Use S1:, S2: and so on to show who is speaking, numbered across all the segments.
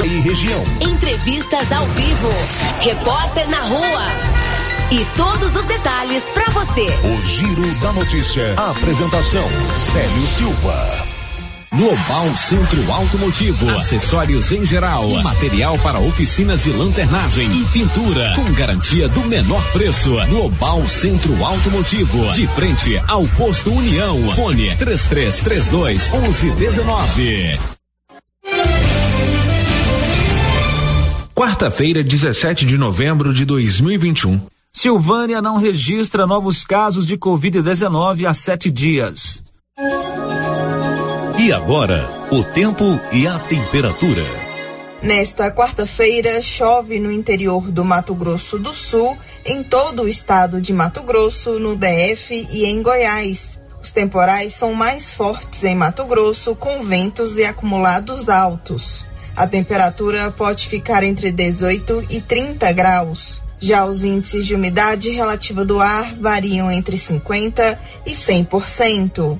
S1: e região.
S2: Entrevistas ao vivo. Repórter na rua. E todos os detalhes para você.
S1: O Giro da Notícia. A apresentação: Célio Silva.
S3: Global Centro Automotivo, acessórios em geral, material para oficinas de lanternagem e pintura, com garantia do menor preço. Global Centro Automotivo, de frente ao posto União. Fone 3332 1119.
S4: Quarta-feira, 17 de novembro de 2021.
S5: Silvânia não registra novos casos de Covid-19 há sete dias.
S1: E agora, o tempo e a temperatura.
S6: Nesta quarta-feira, chove no interior do Mato Grosso do Sul, em todo o estado de Mato Grosso, no DF e em Goiás. Os temporais são mais fortes em Mato Grosso, com ventos e acumulados altos. A temperatura pode ficar entre 18 e 30 graus. Já os índices de umidade relativa do ar variam entre 50 e 100%.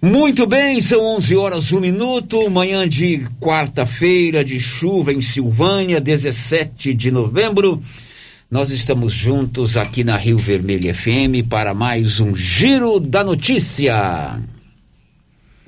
S7: Muito bem, são 11 horas, um minuto, manhã de quarta-feira de chuva em Silvânia, 17 de novembro. Nós estamos juntos aqui na Rio Vermelho FM para mais um Giro da Notícia.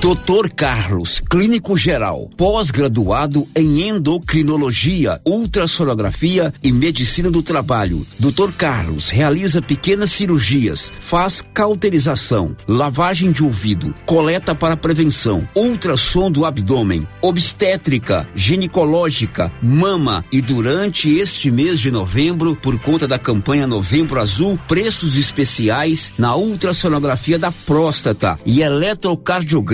S7: Doutor Carlos, clínico geral, pós-graduado em endocrinologia, ultrassonografia e medicina do trabalho. Doutor Carlos realiza pequenas cirurgias, faz cauterização, lavagem de ouvido, coleta para prevenção, ultrassom do abdômen, obstétrica, ginecológica, mama e durante este mês de novembro, por conta da campanha Novembro Azul, preços especiais na ultrassonografia da próstata e eletrocardiograma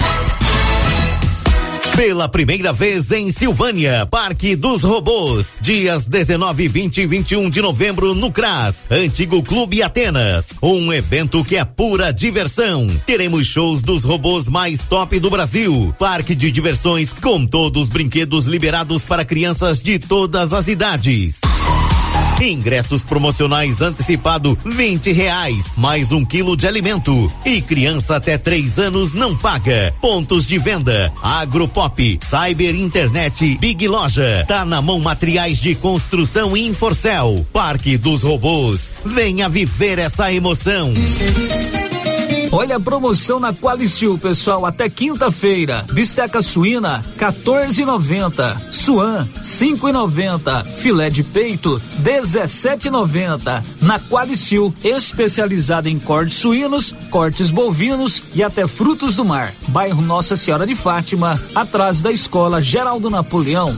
S8: Pela primeira vez em Silvânia, Parque dos Robôs. Dias 19, 20 e 21 de novembro no CRAS, Antigo Clube Atenas. Um evento que é pura diversão. Teremos shows dos robôs mais top do Brasil. Parque de diversões com todos os brinquedos liberados para crianças de todas as idades. Ingressos promocionais antecipado vinte reais, mais um quilo de alimento. E criança até três anos não paga. Pontos de venda, Agropop, Cyber Internet, Big Loja, tá na mão materiais de construção Inforcel. Parque dos Robôs. Venha viver essa emoção.
S5: Olha a promoção na Qualicil, pessoal, até quinta-feira. Bisteca suína, 14,90. Suan, 5,90. Filé de peito, 17,90. Na Qualicil, especializada em cortes suínos, cortes bovinos e até frutos do mar. Bairro Nossa Senhora de Fátima, atrás da Escola Geraldo Napoleão.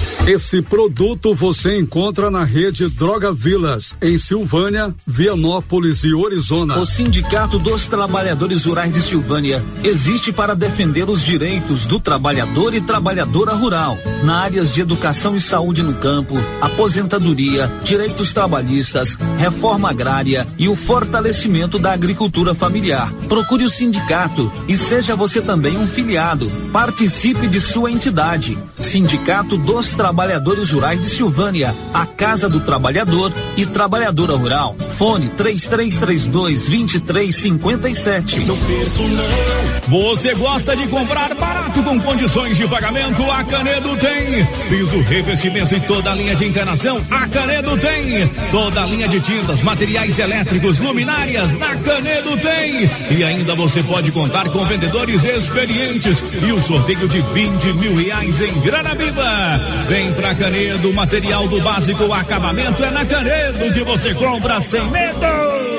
S9: Esse produto você encontra na rede Droga Vilas, em Silvânia, Vianópolis e Orizona.
S5: O Sindicato dos Trabalhadores Rurais de Silvânia existe para defender os direitos do trabalhador e trabalhadora rural, na áreas de educação e saúde no campo, aposentadoria, direitos trabalhistas, reforma agrária e o fortalecimento da agricultura familiar. Procure o sindicato e seja você também um filiado. Participe de sua entidade. Sindicato dos Trabalhadores Rurais de Silvânia, a Casa do Trabalhador e Trabalhadora Rural. Fone 3332 2357.
S10: Você gosta de comprar barato com condições de pagamento? A Canedo tem. Piso, revestimento e toda a linha de encanação? A Canedo tem. Toda a linha de tintas, materiais elétricos, luminárias? Na Canedo tem. E ainda você pode contar com vendedores experientes e o sorteio de 20 mil reais em grana viva. Vem pra Canedo, material do básico, o acabamento é na Canedo que você compra sem medo.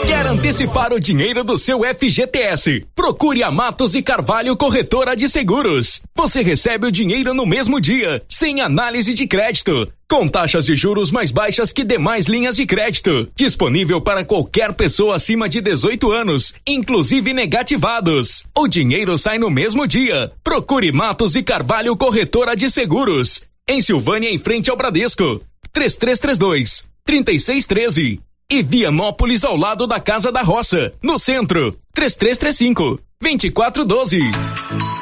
S11: Quer antecipar o dinheiro do seu FGTS? Procure a Matos e Carvalho Corretora de Seguros. Você recebe o dinheiro no mesmo dia, sem análise de crédito. Com taxas de juros mais baixas que demais linhas de crédito. Disponível para qualquer pessoa acima de 18 anos, inclusive negativados. O dinheiro sai no mesmo dia. Procure Matos e Carvalho Corretora de Seguros. Em Silvânia, em frente ao Bradesco. 3332 3613. E Vianópolis ao lado da Casa da Roça, no centro. 3335 2412.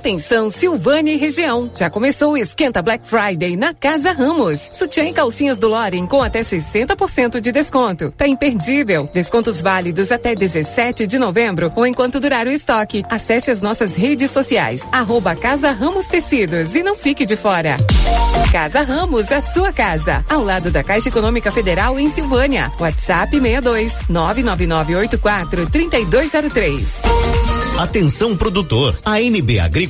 S12: Atenção Silvânia e região. Já começou o esquenta Black Friday na Casa Ramos. Sutiã e calcinhas do Loren com até 60% de desconto. Tá imperdível. Descontos válidos até 17 de novembro ou enquanto durar o estoque. Acesse as nossas redes sociais. Arroba Casa Ramos Tecidos e não fique de fora. Casa Ramos, a sua casa. Ao lado da Caixa Econômica Federal em Silvânia. WhatsApp 62 99984 3203.
S8: Atenção produtor, a NB Agrícola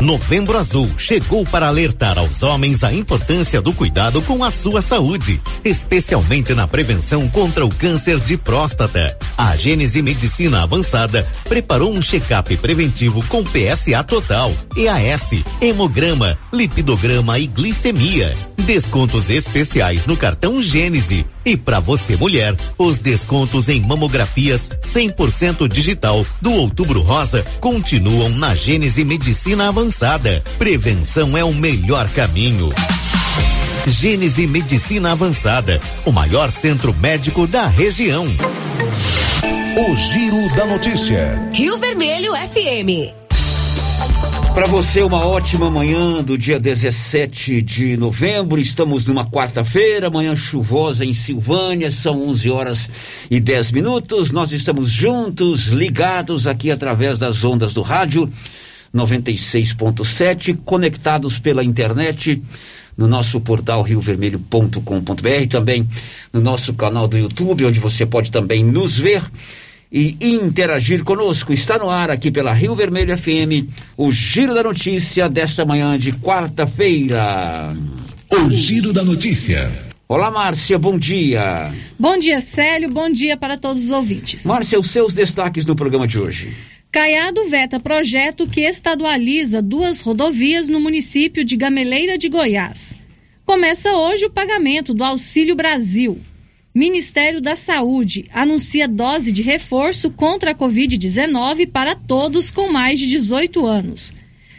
S8: Novembro Azul chegou para alertar aos homens a importância do cuidado com a sua saúde, especialmente na prevenção contra o câncer de próstata. A Gênese Medicina Avançada preparou um check-up preventivo com PSA total, EAS, hemograma, lipidograma e glicemia. Descontos especiais no cartão Gênese. E para você mulher, os descontos em mamografias 100% digital do Outubro Rosa continuam na Gênese Medicina Avançada avançada. Prevenção é o melhor caminho. Gênese Medicina Avançada, o maior centro médico da região.
S13: O Giro da Notícia.
S14: Rio Vermelho FM.
S7: Para você, uma ótima manhã do dia 17 de novembro. Estamos numa quarta-feira, manhã chuvosa em Silvânia, são 11 horas e 10 minutos. Nós estamos juntos, ligados aqui através das ondas do rádio 96.7, conectados pela internet no nosso portal riovermelho.com.br, também no nosso canal do YouTube, onde você pode também nos ver e interagir conosco. Está no ar aqui pela Rio Vermelho FM, o Giro da Notícia desta manhã de quarta-feira.
S13: O Giro da Notícia.
S7: Olá, Márcia, bom dia.
S15: Bom dia, Célio, bom dia para todos os ouvintes.
S7: Márcia, os seus destaques do programa de hoje.
S15: Caiado veta projeto que estadualiza duas rodovias no município de Gameleira de Goiás. Começa hoje o pagamento do Auxílio Brasil. Ministério da Saúde anuncia dose de reforço contra a Covid-19 para todos com mais de 18 anos.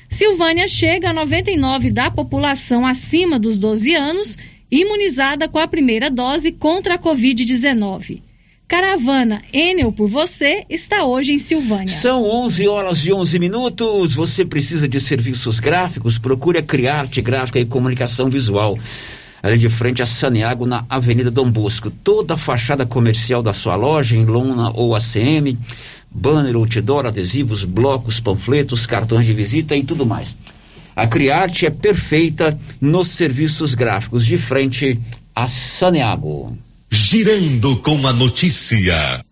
S15: Silvânia chega a 99 da população acima dos 12 anos imunizada com a primeira dose contra a Covid-19. Caravana Enel por você está hoje em Silvânia.
S7: São 11 horas e 11 minutos. Você precisa de serviços gráficos? Procure a Criarte Gráfica e Comunicação Visual. Ali de frente a Saneago, na Avenida Dom Bosco. Toda a fachada comercial da sua loja, em lona ou ACM, banner, outdoor, adesivos, blocos, panfletos, cartões de visita e tudo mais. A Criarte é perfeita nos serviços gráficos, de frente a Saneago.
S13: Girando com a notícia.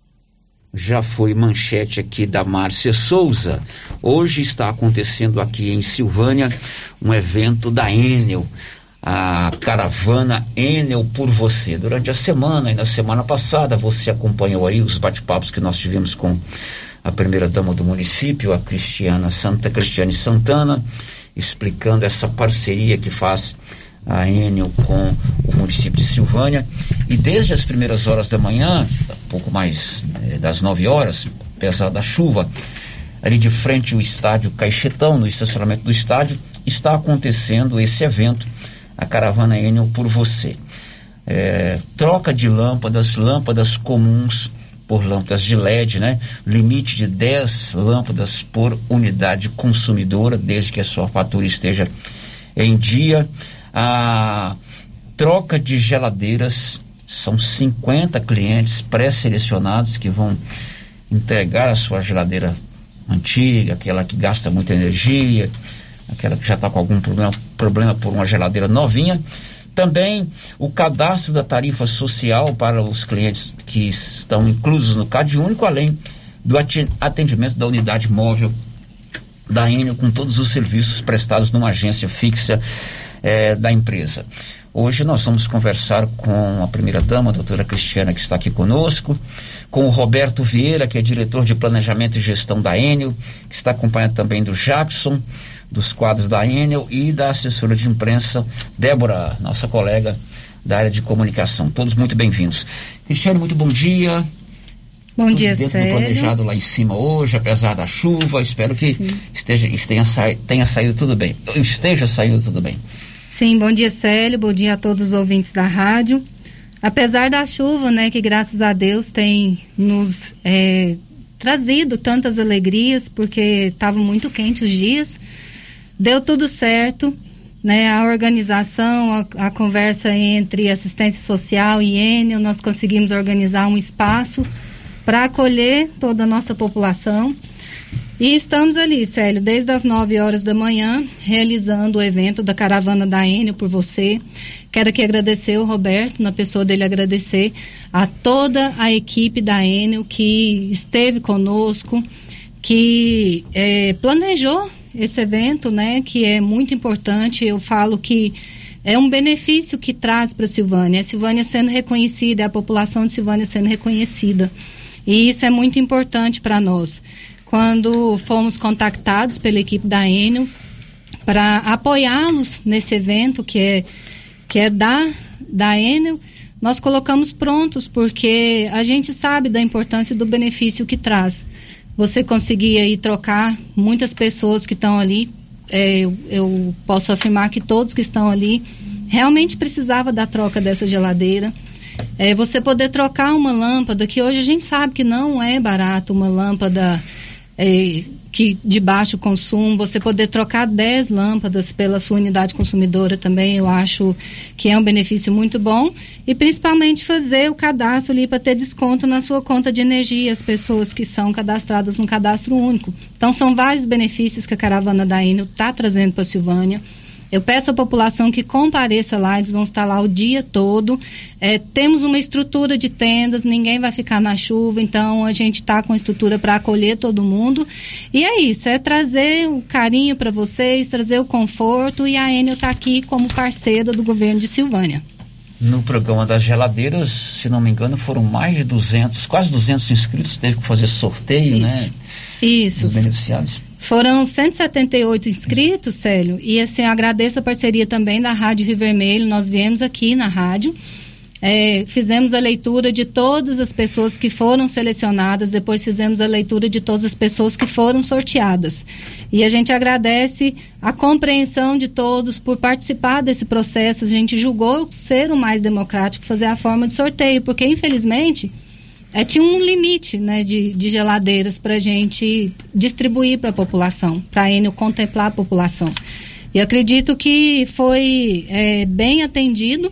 S7: Já foi manchete aqui da Márcia Souza. Hoje está acontecendo aqui em Silvânia um evento da Enel, a caravana Enel por você. Durante a semana e na semana passada você acompanhou aí os bate-papos que nós tivemos com a primeira dama do município, a Cristiana Santa Cristiane Santana, explicando essa parceria que faz a Enel com o município de Silvânia. E desde as primeiras horas da manhã, pouco mais eh, das 9 horas, apesar da chuva, ali de frente ao estádio Caixetão, no estacionamento do estádio, está acontecendo esse evento, a Caravana Enel por Você. É, troca de lâmpadas, lâmpadas comuns por lâmpadas de LED, né? Limite de 10 lâmpadas por unidade consumidora, desde que a sua fatura esteja em dia a troca de geladeiras. São 50 clientes pré-selecionados que vão entregar a sua geladeira antiga, aquela que gasta muita energia, aquela que já está com algum problema, problema por uma geladeira novinha. Também o cadastro da tarifa social para os clientes que estão inclusos no CAD único, além do atendimento da unidade móvel da Enel com todos os serviços prestados numa agência fixa é, da empresa. Hoje nós vamos conversar com a primeira-dama, a doutora Cristiana, que está aqui conosco, com o Roberto Vieira, que é diretor de Planejamento e Gestão da Enel, que está acompanhado também do Jackson, dos quadros da Enel e da assessora de imprensa, Débora, nossa colega da área de comunicação. Todos muito bem-vindos. Cristiane, muito bom dia.
S15: Bom
S7: Tudo
S15: dia,
S7: dentro
S15: Célio.
S7: do planejado lá em cima hoje, apesar da chuva. Espero que esteja, tenha, sa, tenha saído tudo bem. Esteja saindo tudo bem.
S15: Sim, bom dia, Célio. Bom dia a todos os ouvintes da rádio. Apesar da chuva, né, que graças a Deus tem nos é, trazido tantas alegrias, porque estava muito quente os dias, deu tudo certo, né, a organização, a, a conversa entre assistência social e Enel, nós conseguimos organizar um espaço para acolher toda a nossa população. E estamos ali, Célio, desde as 9 horas da manhã, realizando o evento da Caravana da Enel por você. Quero aqui agradecer o Roberto, na pessoa dele agradecer a toda a equipe da Enel que esteve conosco, que eh, planejou esse evento, né, que é muito importante. Eu falo que é um benefício que traz para a Silvânia. A Silvânia sendo reconhecida, a população de Silvânia sendo reconhecida. E isso é muito importante para nós. Quando fomos contactados pela equipe da Enel para apoiá-los nesse evento que é, que é da, da Enel, nós colocamos prontos, porque a gente sabe da importância do benefício que traz. Você conseguir aí trocar muitas pessoas que estão ali, é, eu, eu posso afirmar que todos que estão ali realmente precisava da troca dessa geladeira. É, você poder trocar uma lâmpada, que hoje a gente sabe que não é barato uma lâmpada é, que de baixo consumo, você poder trocar 10 lâmpadas pela sua unidade consumidora também, eu acho que é um benefício muito bom. E principalmente fazer o cadastro ali para ter desconto na sua conta de energia, as pessoas que são cadastradas no cadastro único. Então, são vários benefícios que a caravana da Enel está trazendo para a Silvânia. Eu peço à população que compareça lá, eles vão estar lá o dia todo. É, temos uma estrutura de tendas, ninguém vai ficar na chuva, então a gente está com estrutura para acolher todo mundo. E é isso, é trazer o carinho para vocês, trazer o conforto e a Enel está aqui como parceira do governo de Silvânia.
S7: No programa das geladeiras, se não me engano, foram mais de 200, quase 200 inscritos, teve que fazer sorteio,
S15: isso.
S7: né?
S15: Isso.
S7: Dos beneficiados.
S15: Foram 178 inscritos, Célio, e assim, eu agradeço a parceria também da Rádio Rio Vermelho. Nós viemos aqui na rádio, é, fizemos a leitura de todas as pessoas que foram selecionadas, depois fizemos a leitura de todas as pessoas que foram sorteadas. E a gente agradece a compreensão de todos por participar desse processo. A gente julgou ser o mais democrático fazer a forma de sorteio, porque infelizmente é, tinha um limite né, de, de geladeiras para a gente distribuir para a população, para a Enel contemplar a população. E acredito que foi é, bem atendido.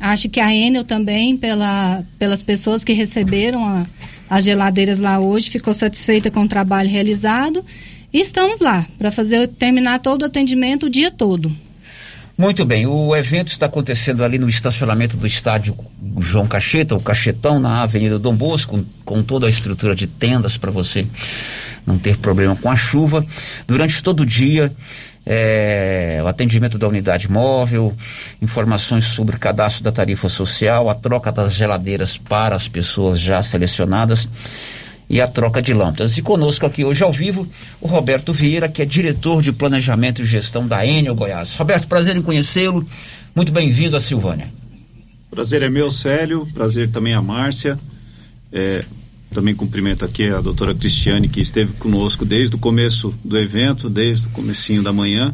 S15: Acho que a Enel também, pela, pelas pessoas que receberam a, as geladeiras lá hoje, ficou satisfeita com o trabalho realizado. E estamos lá para fazer terminar todo o atendimento o dia todo.
S7: Muito bem, o evento está acontecendo ali no estacionamento do estádio João Cacheta, o Cachetão, na Avenida Dom Bosco, com toda a estrutura de tendas para você não ter problema com a chuva. Durante todo o dia, é, o atendimento da unidade móvel, informações sobre o cadastro da tarifa social, a troca das geladeiras para as pessoas já selecionadas e a troca de lâmpadas. E conosco aqui hoje ao vivo o Roberto Vieira, que é diretor de planejamento e gestão da Enel Goiás. Roberto, prazer em conhecê-lo. Muito bem-vindo a Silvânia.
S16: Prazer é meu, Célio. Prazer também a Márcia. É, também cumprimento aqui a doutora Cristiane, que esteve conosco desde o começo do evento, desde o comecinho da manhã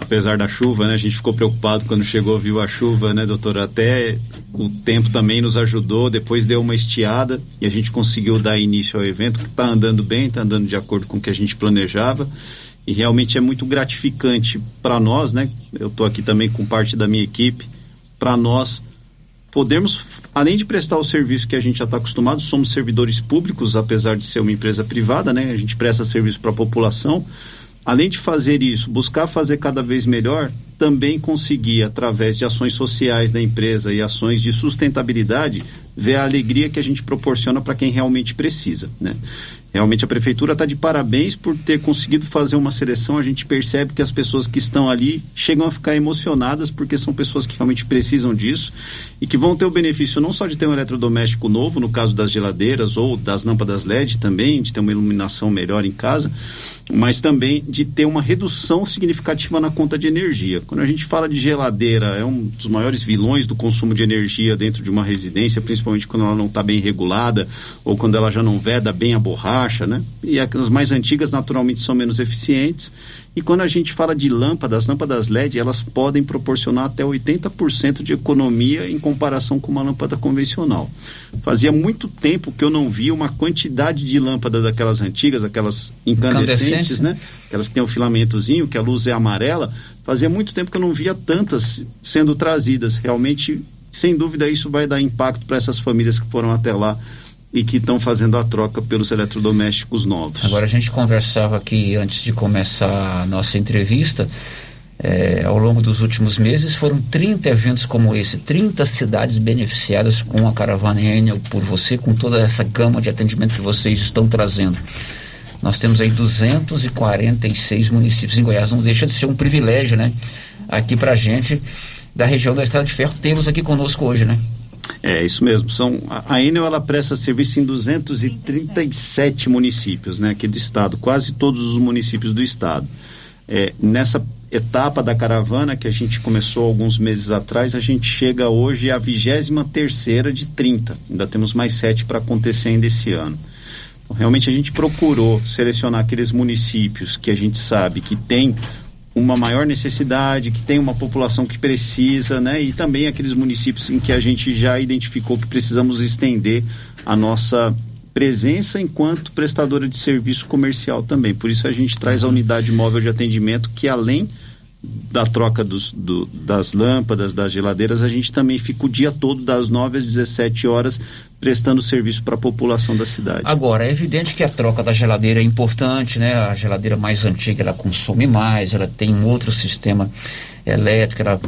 S16: apesar da chuva, né? A gente ficou preocupado quando chegou, viu a chuva, né, doutora? Até o tempo também nos ajudou, depois deu uma estiada e a gente conseguiu dar início ao evento, que está andando bem, está andando de acordo com o que a gente planejava e realmente é muito gratificante para nós, né? Eu estou aqui também com parte da minha equipe, para nós podermos, além de prestar o serviço que a gente já está acostumado, somos servidores públicos, apesar de ser uma empresa privada, né? A gente presta serviço para a população, além de fazer isso, buscar fazer cada vez melhor, também conseguir, através de ações sociais da empresa e ações de sustentabilidade, ver a alegria que a gente proporciona para quem realmente precisa. Né? Realmente a prefeitura está de parabéns por ter conseguido fazer uma seleção. A gente percebe que as pessoas que estão ali chegam a ficar emocionadas porque são pessoas que realmente precisam disso e que vão ter o benefício não só de ter um eletrodoméstico novo, no caso das geladeiras ou das lâmpadas LED também, de ter uma iluminação melhor em casa, mas também de ter uma redução significativa na conta de energia. Quando a gente fala de geladeira, é um dos maiores vilões do consumo de energia dentro de uma residência, principalmente quando ela não está bem regulada ou quando ela já não veda bem a borracha baixa, né? E as mais antigas naturalmente são menos eficientes. E quando a gente fala de lâmpadas, lâmpadas LED, elas podem proporcionar até 80% de economia em comparação com uma lâmpada convencional. Fazia muito tempo que eu não via uma quantidade de lâmpadas daquelas antigas, aquelas incandescentes, né? Aquelas que tem o um filamentozinho, que a luz é amarela. Fazia muito tempo que eu não via tantas sendo trazidas. Realmente, sem dúvida, isso vai dar impacto para essas famílias que foram até lá e que estão fazendo a troca pelos eletrodomésticos novos.
S7: Agora a gente conversava aqui antes de começar a nossa entrevista. É, ao longo dos últimos meses foram 30 eventos como esse, 30 cidades beneficiadas com a caravana Enel por você, com toda essa gama de atendimento que vocês estão trazendo. Nós temos aí 246 municípios em Goiás. Não deixa de ser um privilégio, né? Aqui pra gente, da região da Estrada de Ferro, tê-los aqui conosco hoje, né?
S16: É, isso mesmo. São, a, Enel ela presta serviço em 237 municípios, né, aqui do estado, quase todos os municípios do estado. É, nessa etapa da caravana que a gente começou alguns meses atrás, a gente chega hoje à 23 terceira de 30. Ainda temos mais sete para acontecer ainda esse ano. Então, realmente a gente procurou selecionar aqueles municípios que a gente sabe que tem uma maior necessidade, que tem uma população que precisa, né? E também aqueles municípios em que a gente já identificou que precisamos estender a nossa presença enquanto prestadora de serviço comercial também. Por isso a gente traz a unidade móvel de atendimento que além da troca dos, do, das lâmpadas, das geladeiras, a gente também fica o dia todo, das 9 às 17 horas, prestando serviço para a população da cidade.
S7: Agora, é evidente que a troca da geladeira é importante, né? A geladeira mais antiga, ela consome mais, ela tem um outro sistema elétrico, ela,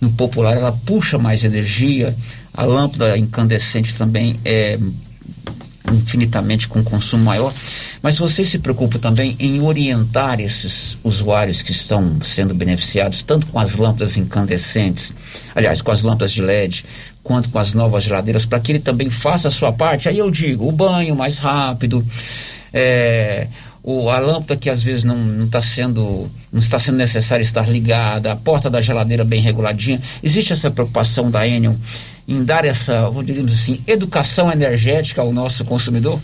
S7: no popular, ela puxa mais energia. A lâmpada incandescente também é infinitamente com consumo maior, mas você se preocupa também em orientar esses usuários que estão sendo beneficiados tanto com as lâmpadas incandescentes, aliás, com as lâmpadas de LED, quanto com as novas geladeiras, para que ele também faça a sua parte. Aí eu digo, o banho mais rápido, é, o, a lâmpada que às vezes não está sendo não está sendo necessário estar ligada, a porta da geladeira bem reguladinha. Existe essa preocupação da Enion em dar essa, digamos assim, educação energética ao nosso consumidor?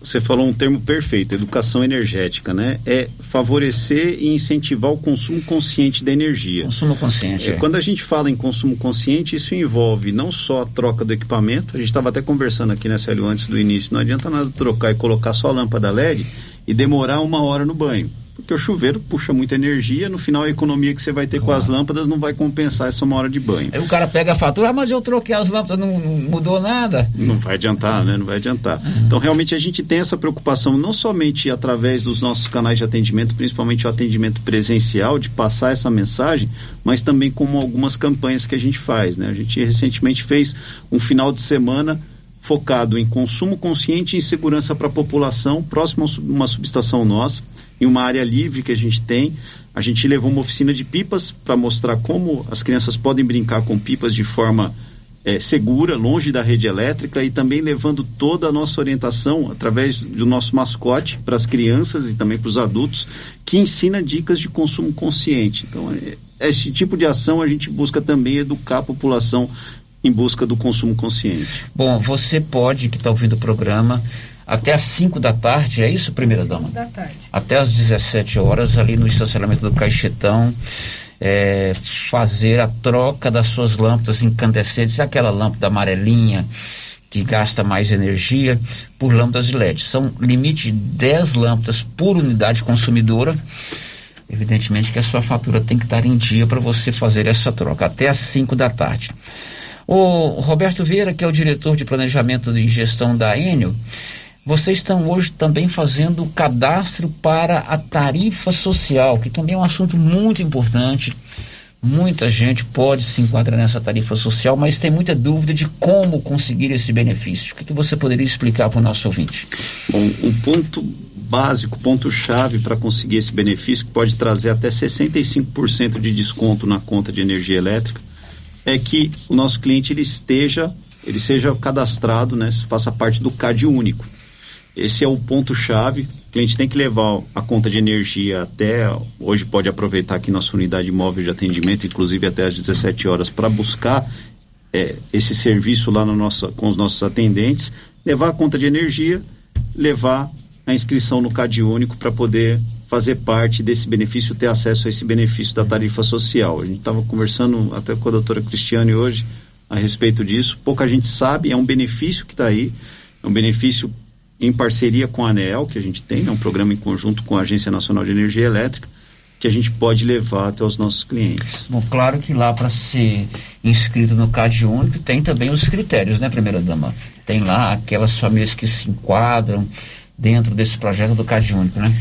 S16: Você falou um termo perfeito, educação energética, né? É favorecer e incentivar o consumo consciente da energia.
S7: Consumo consciente.
S16: É, é. Quando a gente fala em consumo consciente, isso envolve não só a troca do equipamento, a gente estava até conversando aqui, né, Célio, antes do início, não adianta nada trocar e colocar só a lâmpada LED e demorar uma hora no banho porque o chuveiro puxa muita energia, no final a economia que você vai ter com as lâmpadas não vai compensar essa uma hora de banho.
S7: Aí o cara pega a fatura, ah, mas eu troquei as lâmpadas, não, não, mudou nada.
S16: Não vai adiantar, né? Não vai adiantar. Uhum. Então realmente a gente tem essa preocupação não somente através dos nossos canais de atendimento, principalmente o atendimento presencial, de passar essa mensagem, mas também como algumas campanhas que a gente faz, né? A gente recentemente fez um final de semana focado em consumo consciente e em segurança para a população, próximo a uma subestação nossa em uma área livre que a gente tem. A gente levou uma oficina de pipas para mostrar como as crianças podem brincar com pipas de forma é, segura, longe da rede elétrica e também levando toda a nossa orientação através do nosso mascote para as crianças e também para os adultos, que ensina dicas de consumo consciente. Então, é, esse tipo de ação a gente busca também educar a população em busca do consumo consciente.
S7: Bom, você pode, que está ouvindo o programa, até às 5 da tarde, é isso, primeira dama?
S15: da tarde.
S7: Até às 17 horas, ali no estacionamento do Caixetão, é, fazer a troca das suas lâmpadas incandescentes, aquela lâmpada amarelinha que gasta mais energia, por lâmpadas de LED. São limite de 10 lâmpadas por unidade consumidora. Evidentemente que a sua fatura tem que estar em dia para você fazer essa troca, até às 5 da tarde. O Roberto Vieira, que é o diretor de planejamento e gestão da Enel, vocês estão hoje também fazendo o cadastro para a tarifa social, que também é um assunto muito importante. Muita gente pode se enquadrar nessa tarifa social, mas tem muita dúvida de como conseguir esse benefício. O que, que você poderia explicar para o nosso ouvinte?
S16: Bom, um ponto básico, ponto-chave para conseguir esse benefício, que pode trazer até 65% de desconto na conta de energia elétrica, é que o nosso cliente ele esteja, ele seja cadastrado, né, faça parte do CAD único. Esse é o ponto-chave. O cliente tem que levar a conta de energia até. Hoje pode aproveitar aqui nossa unidade móvel de atendimento, inclusive até às 17 horas, para buscar é, esse serviço lá com os nossos atendentes, levar a conta de energia, levar a inscrição no CAD único para poder fazer parte desse benefício, ter acesso a esse benefício da tarifa social. A gente estava conversando até com a doutora Cristiane hoje a respeito disso. Pouca gente sabe, é um benefício que está aí, é um benefício em parceria com a ANEEL, que a gente tem, é um programa em conjunto com a Agência Nacional de Energia Elétrica, que a gente pode levar até os nossos clientes.
S7: Bom, claro que lá para ser inscrito no CAD único tem também os critérios, né, primeira dama? Tem lá aquelas famílias que se enquadram dentro desse projeto do CAD único, né?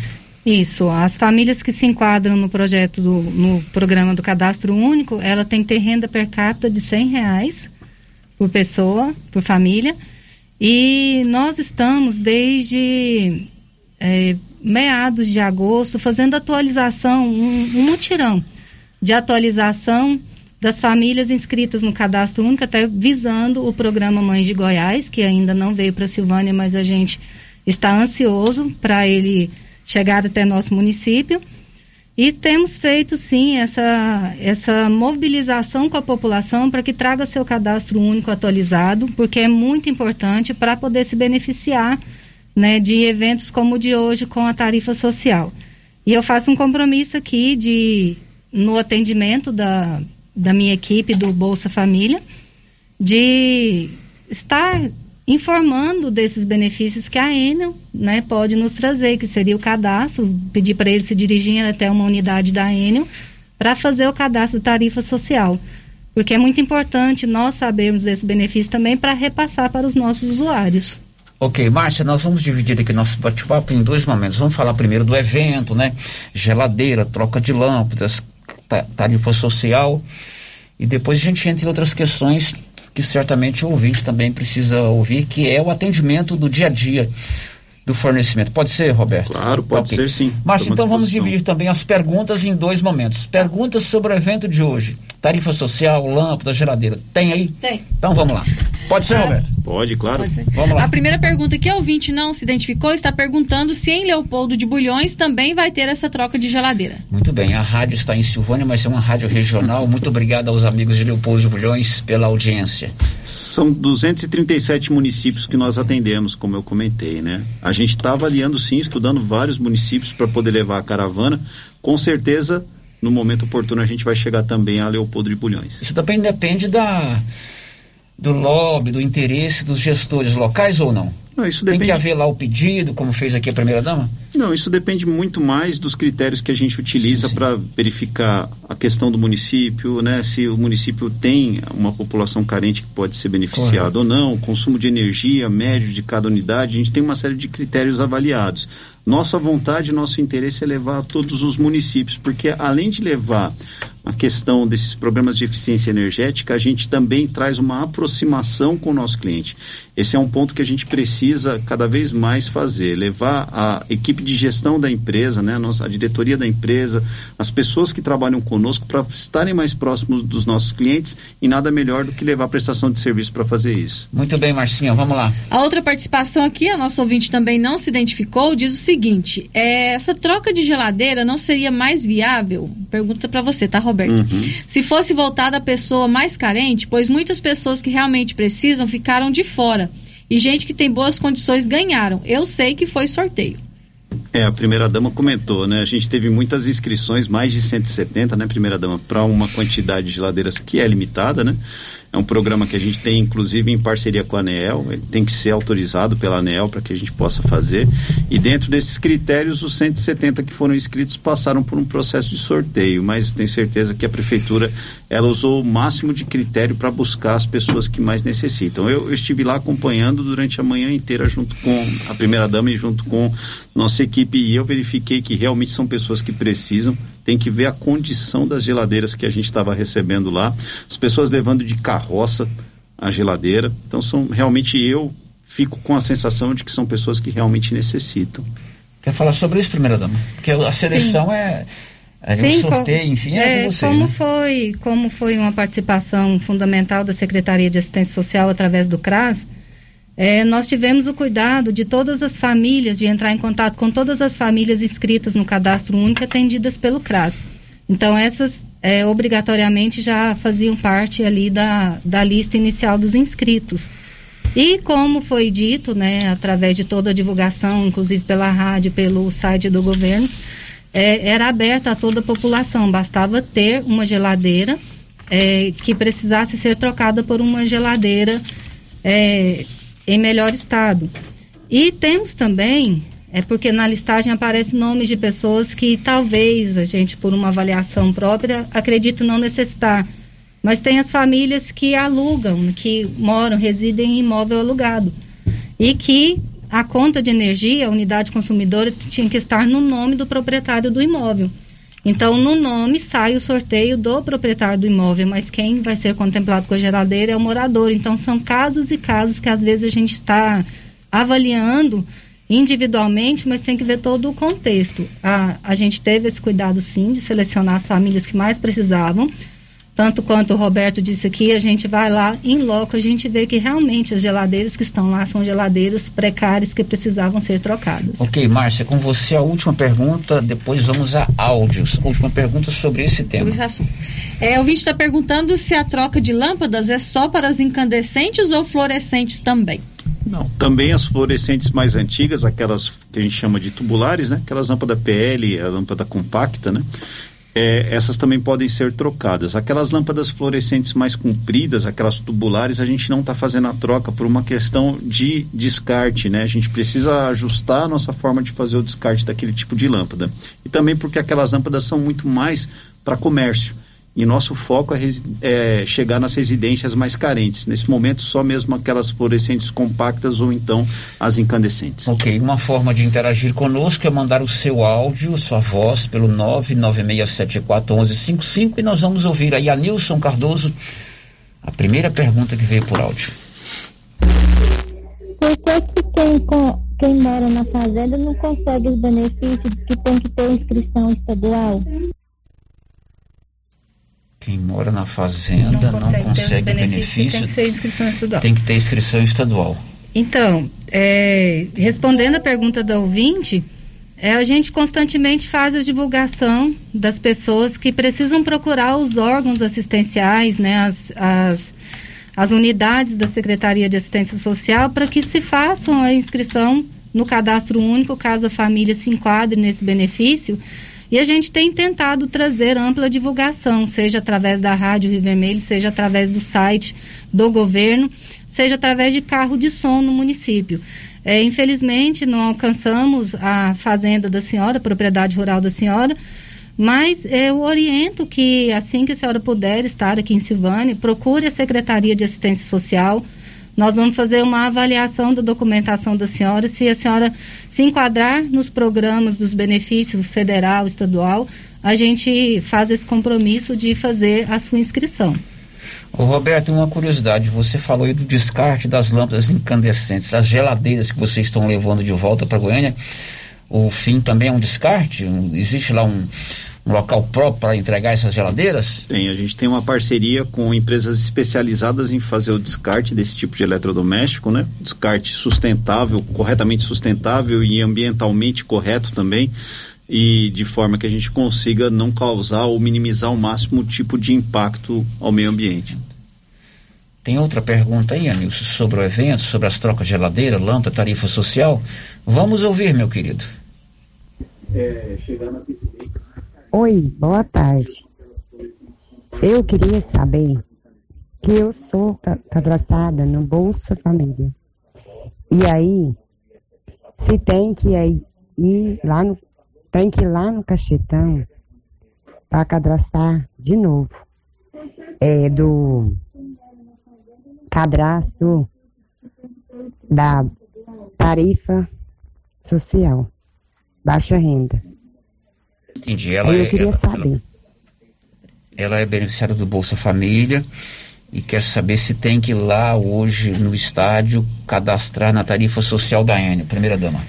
S15: Isso, as famílias que se enquadram no projeto do, no programa do cadastro único, ela tem que ter renda per capita de cem reais por pessoa, por família, e nós estamos desde é, meados de agosto, fazendo atualização, um, um mutirão de atualização das famílias inscritas no cadastro único, até visando o programa Mães de Goiás, que ainda não veio para Silvânia, mas a gente está ansioso para ele chegar até nosso município. E temos feito sim essa, essa mobilização com a população para que traga seu cadastro único atualizado, porque é muito importante para poder se beneficiar né, de eventos como o de hoje com a tarifa social. E eu faço um compromisso aqui de, no atendimento da, da minha equipe do Bolsa Família, de estar informando desses benefícios que a Enel né, pode nos trazer, que seria o cadastro, pedir para eles se dirigirem até uma unidade da Enel para fazer o cadastro de tarifa social. Porque é muito importante nós sabermos desse benefício também para repassar para os nossos usuários.
S7: Ok, Márcia, nós vamos dividir aqui nosso bate-papo em dois momentos. Vamos falar primeiro do evento, né? Geladeira, troca de lâmpadas, tarifa social. E depois a gente entra em outras questões que certamente o ouvinte também precisa ouvir, que é o atendimento do dia a dia do fornecimento. Pode ser, Roberto?
S16: Claro, pode okay. ser sim.
S7: Mas então vamos dividir também as perguntas em dois momentos. Perguntas sobre o evento de hoje. Tarifa social, lâmpada, geladeira. Tem aí?
S17: Tem.
S7: Então vamos lá. Pode ser, Roberto?
S16: Pode, claro. Pode.
S17: Vamos lá. A primeira pergunta que o ouvinte não se identificou está perguntando se em Leopoldo de Bulhões também vai ter essa troca de geladeira.
S7: Muito bem, a rádio está em Silvânia, mas é uma rádio regional. Muito obrigado aos amigos de Leopoldo de Bulhões pela audiência.
S16: São 237 municípios que nós atendemos, como eu comentei, né? A gente está avaliando sim, estudando vários municípios para poder levar a caravana. Com certeza, no momento oportuno, a gente vai chegar também a Leopoldo de Bulhões.
S7: Isso também depende da do lobby, do interesse dos gestores locais ou não?
S16: Não, isso
S7: depende...
S16: Tem
S7: que haver lá o pedido, como fez aqui a primeira-dama?
S16: Não, isso depende muito mais dos critérios que a gente utiliza para verificar a questão do município, né? Se o município tem uma população carente que pode ser beneficiada ou não, consumo de energia médio de cada unidade, a gente tem uma série de critérios avaliados. Nossa vontade, nosso interesse é levar a todos os municípios, porque além de levar a questão desses problemas de eficiência energética, a gente também traz uma aproximação com o nosso cliente. Esse é um ponto que a gente precisa cada vez mais fazer, levar a equipe de gestão da empresa, né, a, nossa, a diretoria da empresa, as pessoas que trabalham conosco para estarem mais próximos dos nossos clientes e nada melhor do que levar a prestação de serviço para fazer isso.
S7: Muito bem, Marcinha, vamos lá.
S17: A outra participação aqui, a nossa ouvinte também não se identificou, diz o seguinte: é, essa troca de geladeira não seria mais viável? Pergunta para você, tá, Roberto? Uhum. Se fosse voltada à pessoa mais carente, pois muitas pessoas que realmente precisam ficaram de fora e gente que tem boas condições ganharam. Eu sei que foi sorteio.
S16: É, a primeira dama comentou, né? A gente teve muitas inscrições, mais de 170, né, primeira dama, para uma quantidade de geladeiras que é limitada, né? É um programa que a gente tem, inclusive, em parceria com a ANEEL. Ele tem que ser autorizado pela ANEEL para que a gente possa fazer. E dentro desses critérios, os 170 que foram inscritos passaram por um processo de sorteio. Mas tenho certeza que a prefeitura ela usou o máximo de critério para buscar as pessoas que mais necessitam. Eu, eu, estive lá acompanhando durante a manhã inteira junto com a primeira dama e junto com nossa equipe e eu verifiquei que realmente são pessoas que precisam. Tem que ver a condição das geladeiras que a gente estava recebendo lá. As pessoas levando de carro carroça, a geladeira. Então são realmente eu fico com a sensação de que são pessoas que realmente necessitam.
S7: Quer falar sobre isso, primeira dama? Porque a seleção Sim. é é Sim, um sorteio, enfim, é,
S15: é
S7: vocês,
S15: como
S7: né?
S15: foi como foi uma participação fundamental da Secretaria de Assistência Social através do CRAS, é, nós tivemos o cuidado de todas as famílias, de entrar em contato com todas as famílias inscritas no cadastro único atendidas pelo CRAS. Então, essas é, obrigatoriamente já faziam parte ali da, da lista inicial dos inscritos. E como foi dito, né, através de toda a divulgação, inclusive pela rádio, pelo site do governo, é, era aberta a toda a população, bastava ter uma geladeira é, que precisasse ser trocada por uma geladeira é, em melhor estado. E temos também é porque na listagem aparecem nomes de pessoas que talvez a gente, por uma avaliação própria, acredite não necessitar. Mas tem as famílias que alugam, que moram, residem em imóvel alugado. E que a conta de energia, a unidade consumidora, tinha que estar no nome do proprietário do imóvel. Então, no nome sai o sorteio do proprietário do imóvel, mas quem vai ser contemplado com a geladeira é o morador. Então, são casos e casos que às vezes a gente está avaliando individualmente, mas tem que ver todo o contexto. A, a gente teve esse cuidado sim de selecionar as famílias que mais precisavam. Tanto quanto o Roberto disse aqui, a gente vai lá em loco, a gente vê que realmente as geladeiras que estão lá são geladeiras precárias que precisavam ser trocadas.
S7: Ok, Márcia, com você a última pergunta, depois vamos a áudios. Última pergunta sobre esse tema.
S17: É, o vídeo está perguntando se a troca de lâmpadas é só para as incandescentes ou fluorescentes também.
S16: Não. Também as fluorescentes mais antigas, aquelas que a gente chama de tubulares, né? Aquelas lâmpadas PL, a lâmpada compacta, né? É, essas também podem ser trocadas. Aquelas lâmpadas fluorescentes mais compridas, aquelas tubulares, a gente não está fazendo a troca por uma questão de descarte, né? A gente precisa ajustar a nossa forma de fazer o descarte daquele tipo de lâmpada. E também porque aquelas lâmpadas são muito mais para comércio. E nosso foco é, é, chegar nas residências mais carentes. Nesse momento, só mesmo aquelas fluorescentes compactas ou então as incandescentes.
S7: Ok, uma forma de interagir conosco é mandar o seu áudio, sua voz, pelo 996741155 e nós vamos ouvir aí a Nilson Cardoso, a primeira pergunta que veio por áudio.
S18: Por que, que quem, quem mora na fazenda não consegue os benefícios que tem que ter inscrição estadual?
S7: Quem mora na fazenda não consegue, não consegue benefício,
S15: Tem que ter inscrição estadual.
S7: Tem que ter inscrição estadual.
S15: Então, é, respondendo a pergunta da ouvinte, é, a gente constantemente faz a divulgação das pessoas que precisam procurar os órgãos assistenciais, né, as, as, as unidades da Secretaria de Assistência Social, para que se façam a inscrição no cadastro único, caso a família se enquadre nesse benefício e a gente tem tentado trazer ampla divulgação, seja através da Rádio Rio Vermelho, seja através do site do governo, seja através de carro de som no município. É, infelizmente, não alcançamos a fazenda da senhora, a propriedade rural da senhora, mas eu oriento que, assim que a senhora puder estar aqui em Silvânia, procure a Secretaria de Assistência Social nós vamos fazer uma avaliação da documentação da senhora, se a senhora se enquadrar nos programas dos benefícios federal, estadual, a gente faz esse compromisso de fazer a sua inscrição.
S7: Ô Roberto, uma curiosidade, você falou aí do descarte das lâmpadas incandescentes, as geladeiras que vocês estão levando de volta para Goiânia, o fim também é um descarte? Existe lá um, um local próprio para entregar essas geladeiras?
S16: Tem, a gente tem uma parceria com empresas especializadas em fazer o descarte desse tipo de eletrodoméstico, né? Descarte sustentável, corretamente sustentável e ambientalmente correto também e de forma que a gente consiga não causar ou minimizar ao máximo o tipo de impacto ao meio ambiente.
S7: Tem outra pergunta aí, Anilson, sobre o evento, sobre as trocas de geladeira, lâmpada, tarifa social? Vamos ouvir, meu querido.
S19: É, chegar nas Oi, boa tarde. Eu queria saber que eu sou cadastrada no Bolsa Família. E aí, se tem que ir lá no, tem que ir lá no cachetão para cadastrar de novo. É do cadastro da tarifa social, baixa renda.
S7: Entendi. Ela
S19: eu
S7: é,
S19: queria
S7: ela,
S19: saber.
S7: Ela, ela, é beneficiária do Bolsa Família e quer saber se tem que ir lá hoje no estádio cadastrar na tarifa social da Enio. Primeira dama.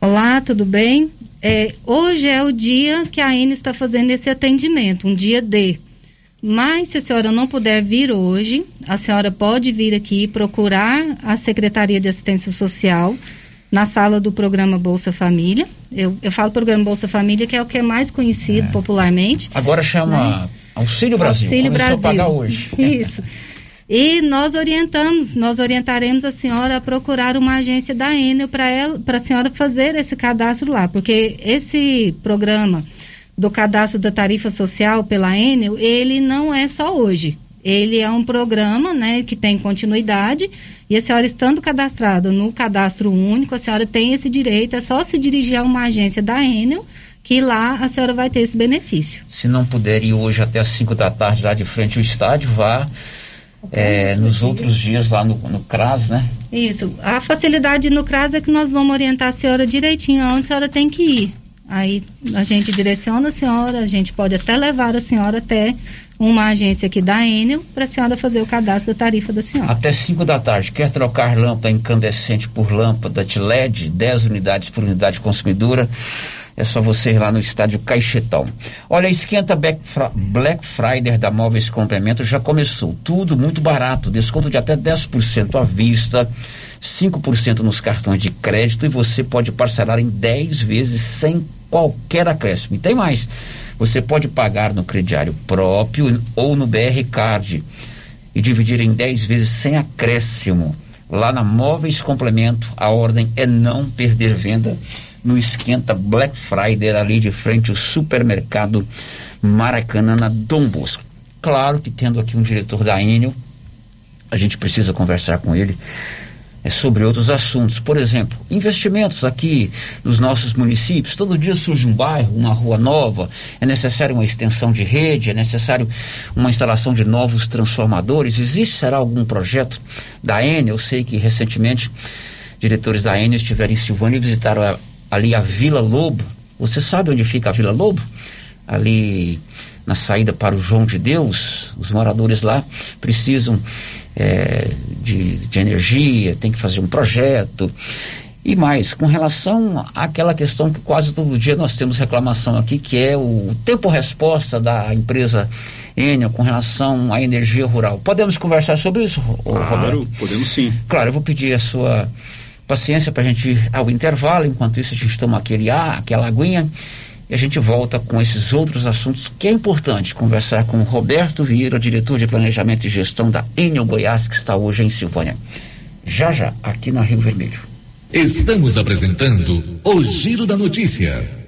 S15: Olá, tudo bem? É, hoje é o dia que a Enio está fazendo esse atendimento, um dia D. Mas se a senhora não puder vir hoje, a senhora pode vir aqui procurar a Secretaria de Assistência Social na sala do programa Bolsa Família. Eu, eu falo programa Bolsa Família, que é o que é mais conhecido é. popularmente.
S7: Agora chama né? Auxílio Brasil.
S15: Auxílio
S7: Começou
S15: Brasil.
S7: a pagar hoje.
S15: Isso. E nós orientamos, nós orientaremos a senhora a procurar uma agência da Enel para a senhora fazer esse cadastro lá, porque esse programa do cadastro da tarifa social pela Enel, ele não é só hoje. Ele é um programa, né, que tem continuidade e a senhora estando cadastrada no cadastro único, a senhora tem esse direito, é só se dirigir a uma agência da Enel, que lá a senhora vai ter esse benefício.
S7: Se não puder ir hoje até as 5 da tarde lá de frente ao estádio, vá é, nos outros dias lá no, no CRAS, né?
S15: Isso. A facilidade no CRAS é que nós vamos orientar a senhora direitinho aonde a senhora tem que ir. Aí a gente direciona a senhora, a gente pode até levar a senhora até uma agência aqui da Enel para a senhora fazer o cadastro da tarifa da senhora.
S7: Até 5 da tarde. Quer trocar lâmpada incandescente por lâmpada de LED, 10 unidades por unidade consumidora? É só você ir lá no estádio Caixetão. Olha, esquenta Black Friday da Móveis Complemento já começou. Tudo muito barato. Desconto de até 10% à vista, 5% nos cartões de crédito e você pode parcelar em 10 vezes sem qualquer acréscimo. E tem mais. Você pode pagar no crediário próprio ou no BR Card e dividir em 10 vezes sem acréscimo. Lá na Móveis Complemento, a ordem é não perder venda no esquenta Black Friday ali de frente ao supermercado Maracanã na Dom Bosco. Claro que tendo aqui um diretor da Enel, a gente precisa conversar com ele sobre outros assuntos. Por exemplo, investimentos aqui nos nossos municípios. Todo dia surge um bairro, uma rua nova, é necessário uma extensão de rede, é necessário uma instalação de novos transformadores. Existe, será algum projeto da Enel? Eu sei que recentemente diretores da Enel estiveram em Silvânia e visitaram a, ali a Vila Lobo. Você sabe onde fica a Vila Lobo? Ali na saída para o João de Deus, os moradores lá precisam é, de, de energia, tem que fazer um projeto. E mais, com relação àquela questão que quase todo dia nós temos reclamação aqui, que é o tempo-resposta da empresa Enel com relação à energia rural. Podemos conversar sobre isso,
S16: claro,
S7: Roberto?
S16: podemos sim.
S7: Claro, eu vou pedir a sua paciência para a gente ir ao intervalo, enquanto isso a gente toma aquele ar, aquela aguinha, e a gente volta com esses outros assuntos que é importante conversar com o Roberto Vieira, diretor de Planejamento e Gestão da Enel Goiás, que está hoje em Silvânia. Já já, aqui na Rio Vermelho.
S13: Estamos apresentando o Giro da Notícia.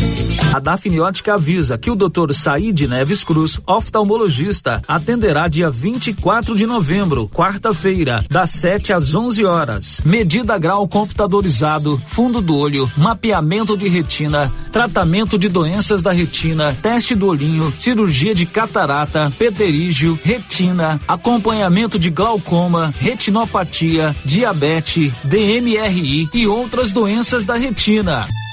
S5: A Dafniótica avisa que o Dr. Said Neves Cruz, oftalmologista, atenderá dia 24 de novembro, quarta-feira, das 7 às 11 horas. Medida grau computadorizado, fundo do olho, mapeamento de retina, tratamento de doenças da retina, teste do olhinho, cirurgia de catarata, pterígio, retina, acompanhamento de glaucoma, retinopatia, diabetes, DMRI e outras doenças da retina.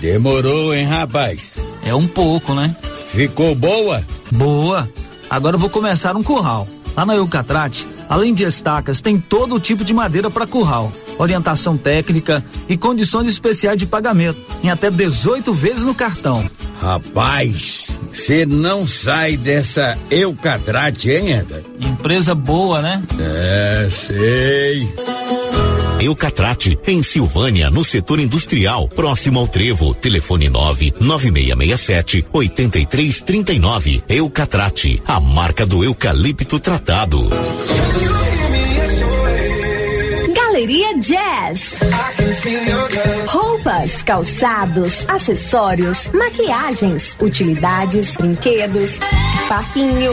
S20: Demorou, hein, rapaz?
S5: É um pouco, né?
S20: Ficou boa?
S5: Boa. Agora eu vou começar um curral. Lá na Eucatrate, além de estacas, tem todo tipo de madeira para curral, orientação técnica e condições especiais de pagamento, em até 18 vezes no cartão.
S20: Rapaz, você não sai dessa Eucatrate, hein, Eda?
S5: Empresa boa, né?
S20: É, sei.
S8: Eucatrate, em Silvânia, no setor industrial, próximo ao Trevo. Telefone 9 9667 8339. Eucatrate, a marca do eucalipto tratado.
S14: Galeria Jazz. Roupas, calçados, acessórios, maquiagens, utilidades, brinquedos, parquinho.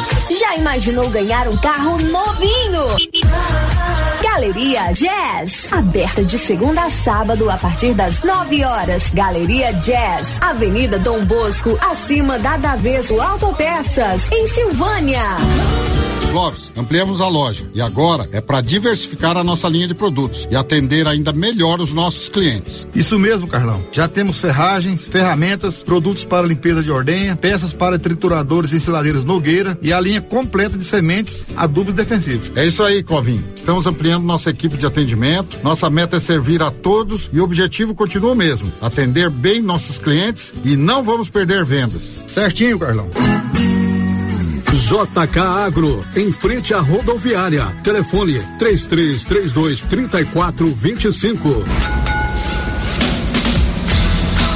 S14: Já imaginou ganhar um carro novinho? Galeria Jazz, aberta de segunda a sábado a partir das 9 horas. Galeria Jazz, Avenida Dom Bosco, acima da Daveso Autopeças, em Silvânia.
S21: Clóvis, ampliamos a loja e agora é para diversificar a nossa linha de produtos e atender ainda melhor os nossos clientes.
S22: Isso mesmo, Carlão. Já temos ferragens, ferramentas, produtos para limpeza de ordenha, peças para trituradores e ensiladeiras Nogueira e a linha completa de sementes adubos defensivos.
S21: É isso aí, Clovinho. Estamos ampliando nossa equipe de atendimento. Nossa meta é servir a todos e o objetivo continua o mesmo: atender bem nossos clientes e não vamos perder vendas.
S22: Certinho, Carlão.
S9: JK Agro, em frente à rodoviária. Telefone 3332 3425.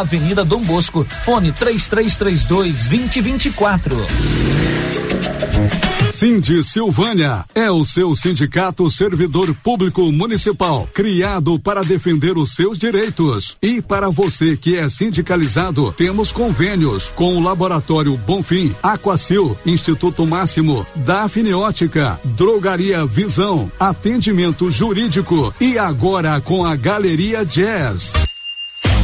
S5: Avenida Dom Bosco, fone 3332 2024.
S9: Cindy Silvânia é o seu sindicato servidor público municipal, criado para defender os seus direitos. E para você que é sindicalizado, temos convênios com o Laboratório Bonfim, Aquacil, Instituto Máximo, Dafniótica, Drogaria Visão, Atendimento Jurídico e agora com a Galeria Jazz.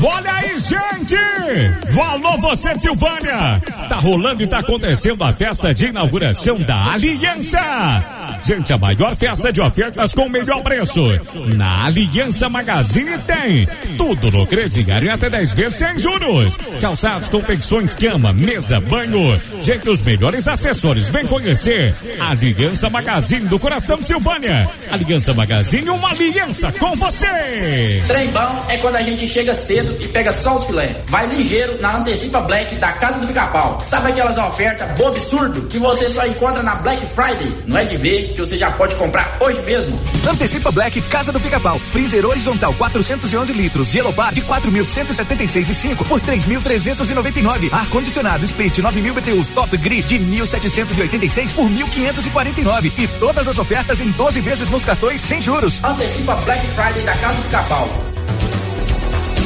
S23: Olha aí, gente! Alô, você, Silvânia! Tá rolando e tá acontecendo a festa de inauguração da Aliança! Gente, a maior festa de ofertas com o melhor preço. Na Aliança Magazine tem tudo no crediário até 10 vezes sem juros. Calçados, confecções, cama, mesa, banho. Gente, os melhores acessórios. Vem conhecer a Aliança Magazine do coração de Silvânia. Aliança Magazine, uma aliança com você!
S24: Trem bom é quando a gente chega cedo e pega só os filé. Vai ligeiro na Antecipa Black da Casa do Pica-Pau. Sabe aquelas ofertas bobo absurdo que você só encontra na Black Friday? Não é de ver que você já pode comprar hoje mesmo.
S25: Antecipa Black Casa do Pica-Pau. Freezer horizontal 411 litros. Yellow Bar de 4.176,5 por 3.399. Ar condicionado Split 9.000 BTUs Top Grid de 1.786 por 1.549. E todas as ofertas em 12 vezes nos cartões sem juros.
S24: Antecipa Black Friday da Casa do Pica-Pau.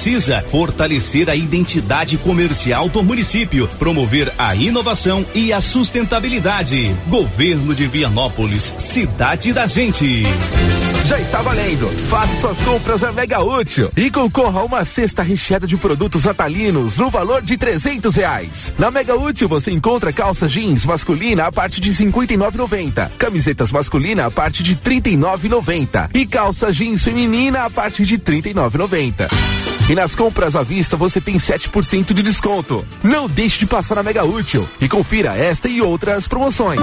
S10: precisa fortalecer a identidade comercial do município, promover a inovação e a sustentabilidade. Governo de Vianópolis, cidade da gente.
S26: Já está valendo. Faça suas compras a Mega Útil e concorra a uma cesta recheada de produtos atalinos no valor de trezentos reais. Na Mega Útil você encontra calça jeans masculina a partir de cinquenta e camisetas masculina a partir de trinta e e calça jeans feminina a partir de trinta e. E nas compras à vista você tem 7% de desconto. Não deixe de passar na Mega Útil e confira esta e outras promoções.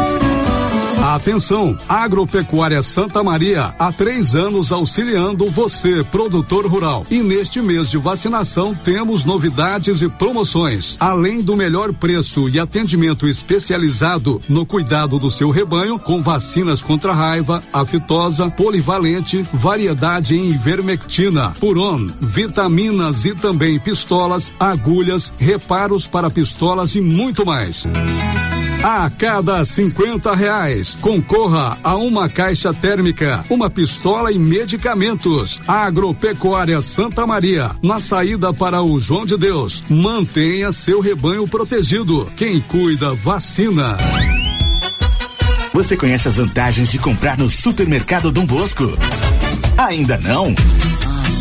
S9: Atenção, Agropecuária Santa Maria, há três anos auxiliando você, produtor rural. E neste mês de vacinação temos novidades e promoções. Além do melhor preço e atendimento especializado no cuidado do seu rebanho, com vacinas contra raiva, aftosa, polivalente, variedade em ivermectina, puron, e também pistolas, agulhas, reparos para pistolas e muito mais. A cada 50 reais, concorra a uma caixa térmica, uma pistola e medicamentos. Agropecuária Santa Maria, na saída para o João de Deus. Mantenha seu rebanho protegido. Quem cuida, vacina.
S1: Você conhece as vantagens de comprar no supermercado Dom Bosco? Ainda não?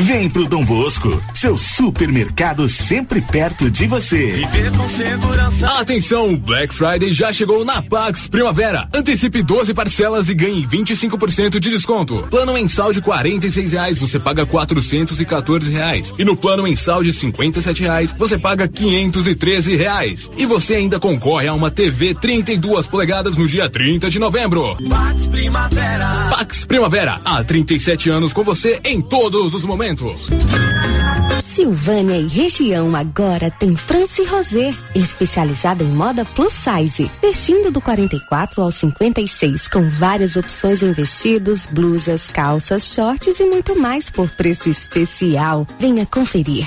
S1: Vem pro Dom Bosco, seu supermercado sempre perto de você.
S27: Viver com segurança. Atenção, Black Friday já chegou na Pax Primavera. Antecipe 12 parcelas e ganhe 25% de desconto. Plano mensal de 46 reais, você paga 414 reais. E no plano mensal de 57 reais, você paga 513 reais. E você ainda concorre a uma TV 32 polegadas no dia 30 de novembro. Pax Primavera. Pax Primavera, há 37 anos com você em todos os momentos eventos.
S14: Silvânia e região agora tem France Rosé, especializada em moda plus size, vestindo do 44 ao 56, com várias opções em vestidos, blusas, calças, shorts e muito mais por preço especial. Venha conferir.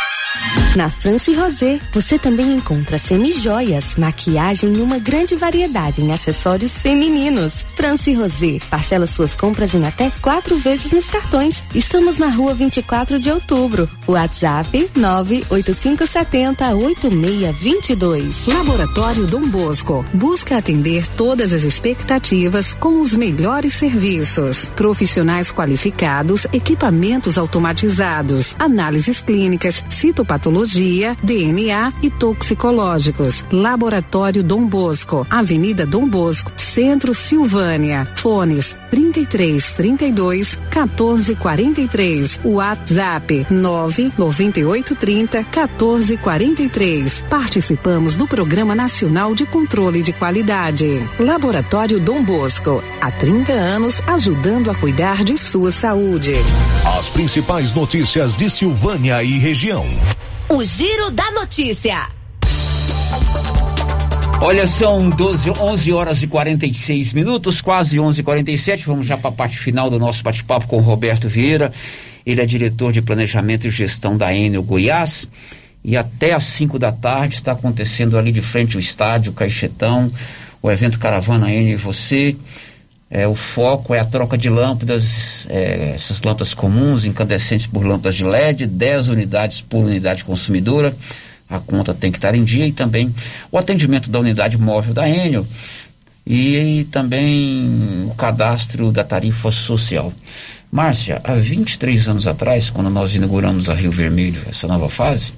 S14: Na France Rosé, você também encontra semijoias, maquiagem e uma grande variedade em acessórios femininos. France Rosé, parcela suas compras em até quatro vezes nos cartões. Estamos na rua 24 de outubro. WhatsApp 98570 8622.
S28: Laboratório Dom Bosco busca atender todas as expectativas com os melhores serviços. Profissionais qualificados, equipamentos automatizados, análises clínicas, citopatologia, DNA e toxicológicos. Laboratório Dom Bosco, Avenida Dom Bosco, Centro Silvânia. Fones 33 32 14 43. WhatsApp 99830 1443. Participamos do Programa Nacional de Controle de Qualidade. Laboratório Dom Bosco, há 30 anos ajudando a cuidar de sua saúde.
S13: As principais notícias de Silvânia e região.
S14: O Giro da Notícia.
S7: Olha, são 12, 11 horas e 46 minutos, quase 11 e 47 Vamos já para a parte final do nosso bate-papo com o Roberto Vieira. Ele é diretor de planejamento e gestão da Enel Goiás. E até às 5 da tarde está acontecendo ali de frente o estádio Caixetão, o evento Caravana Enel e Você. É, o foco é a troca de lâmpadas, é, essas lâmpadas comuns, incandescentes por lâmpadas de LED, 10 unidades por unidade consumidora a conta tem que estar em dia e também o atendimento da unidade móvel da Enel e, também o cadastro da tarifa social. Márcia, há 23 anos atrás, quando nós inauguramos a Rio Vermelho, essa nova fase,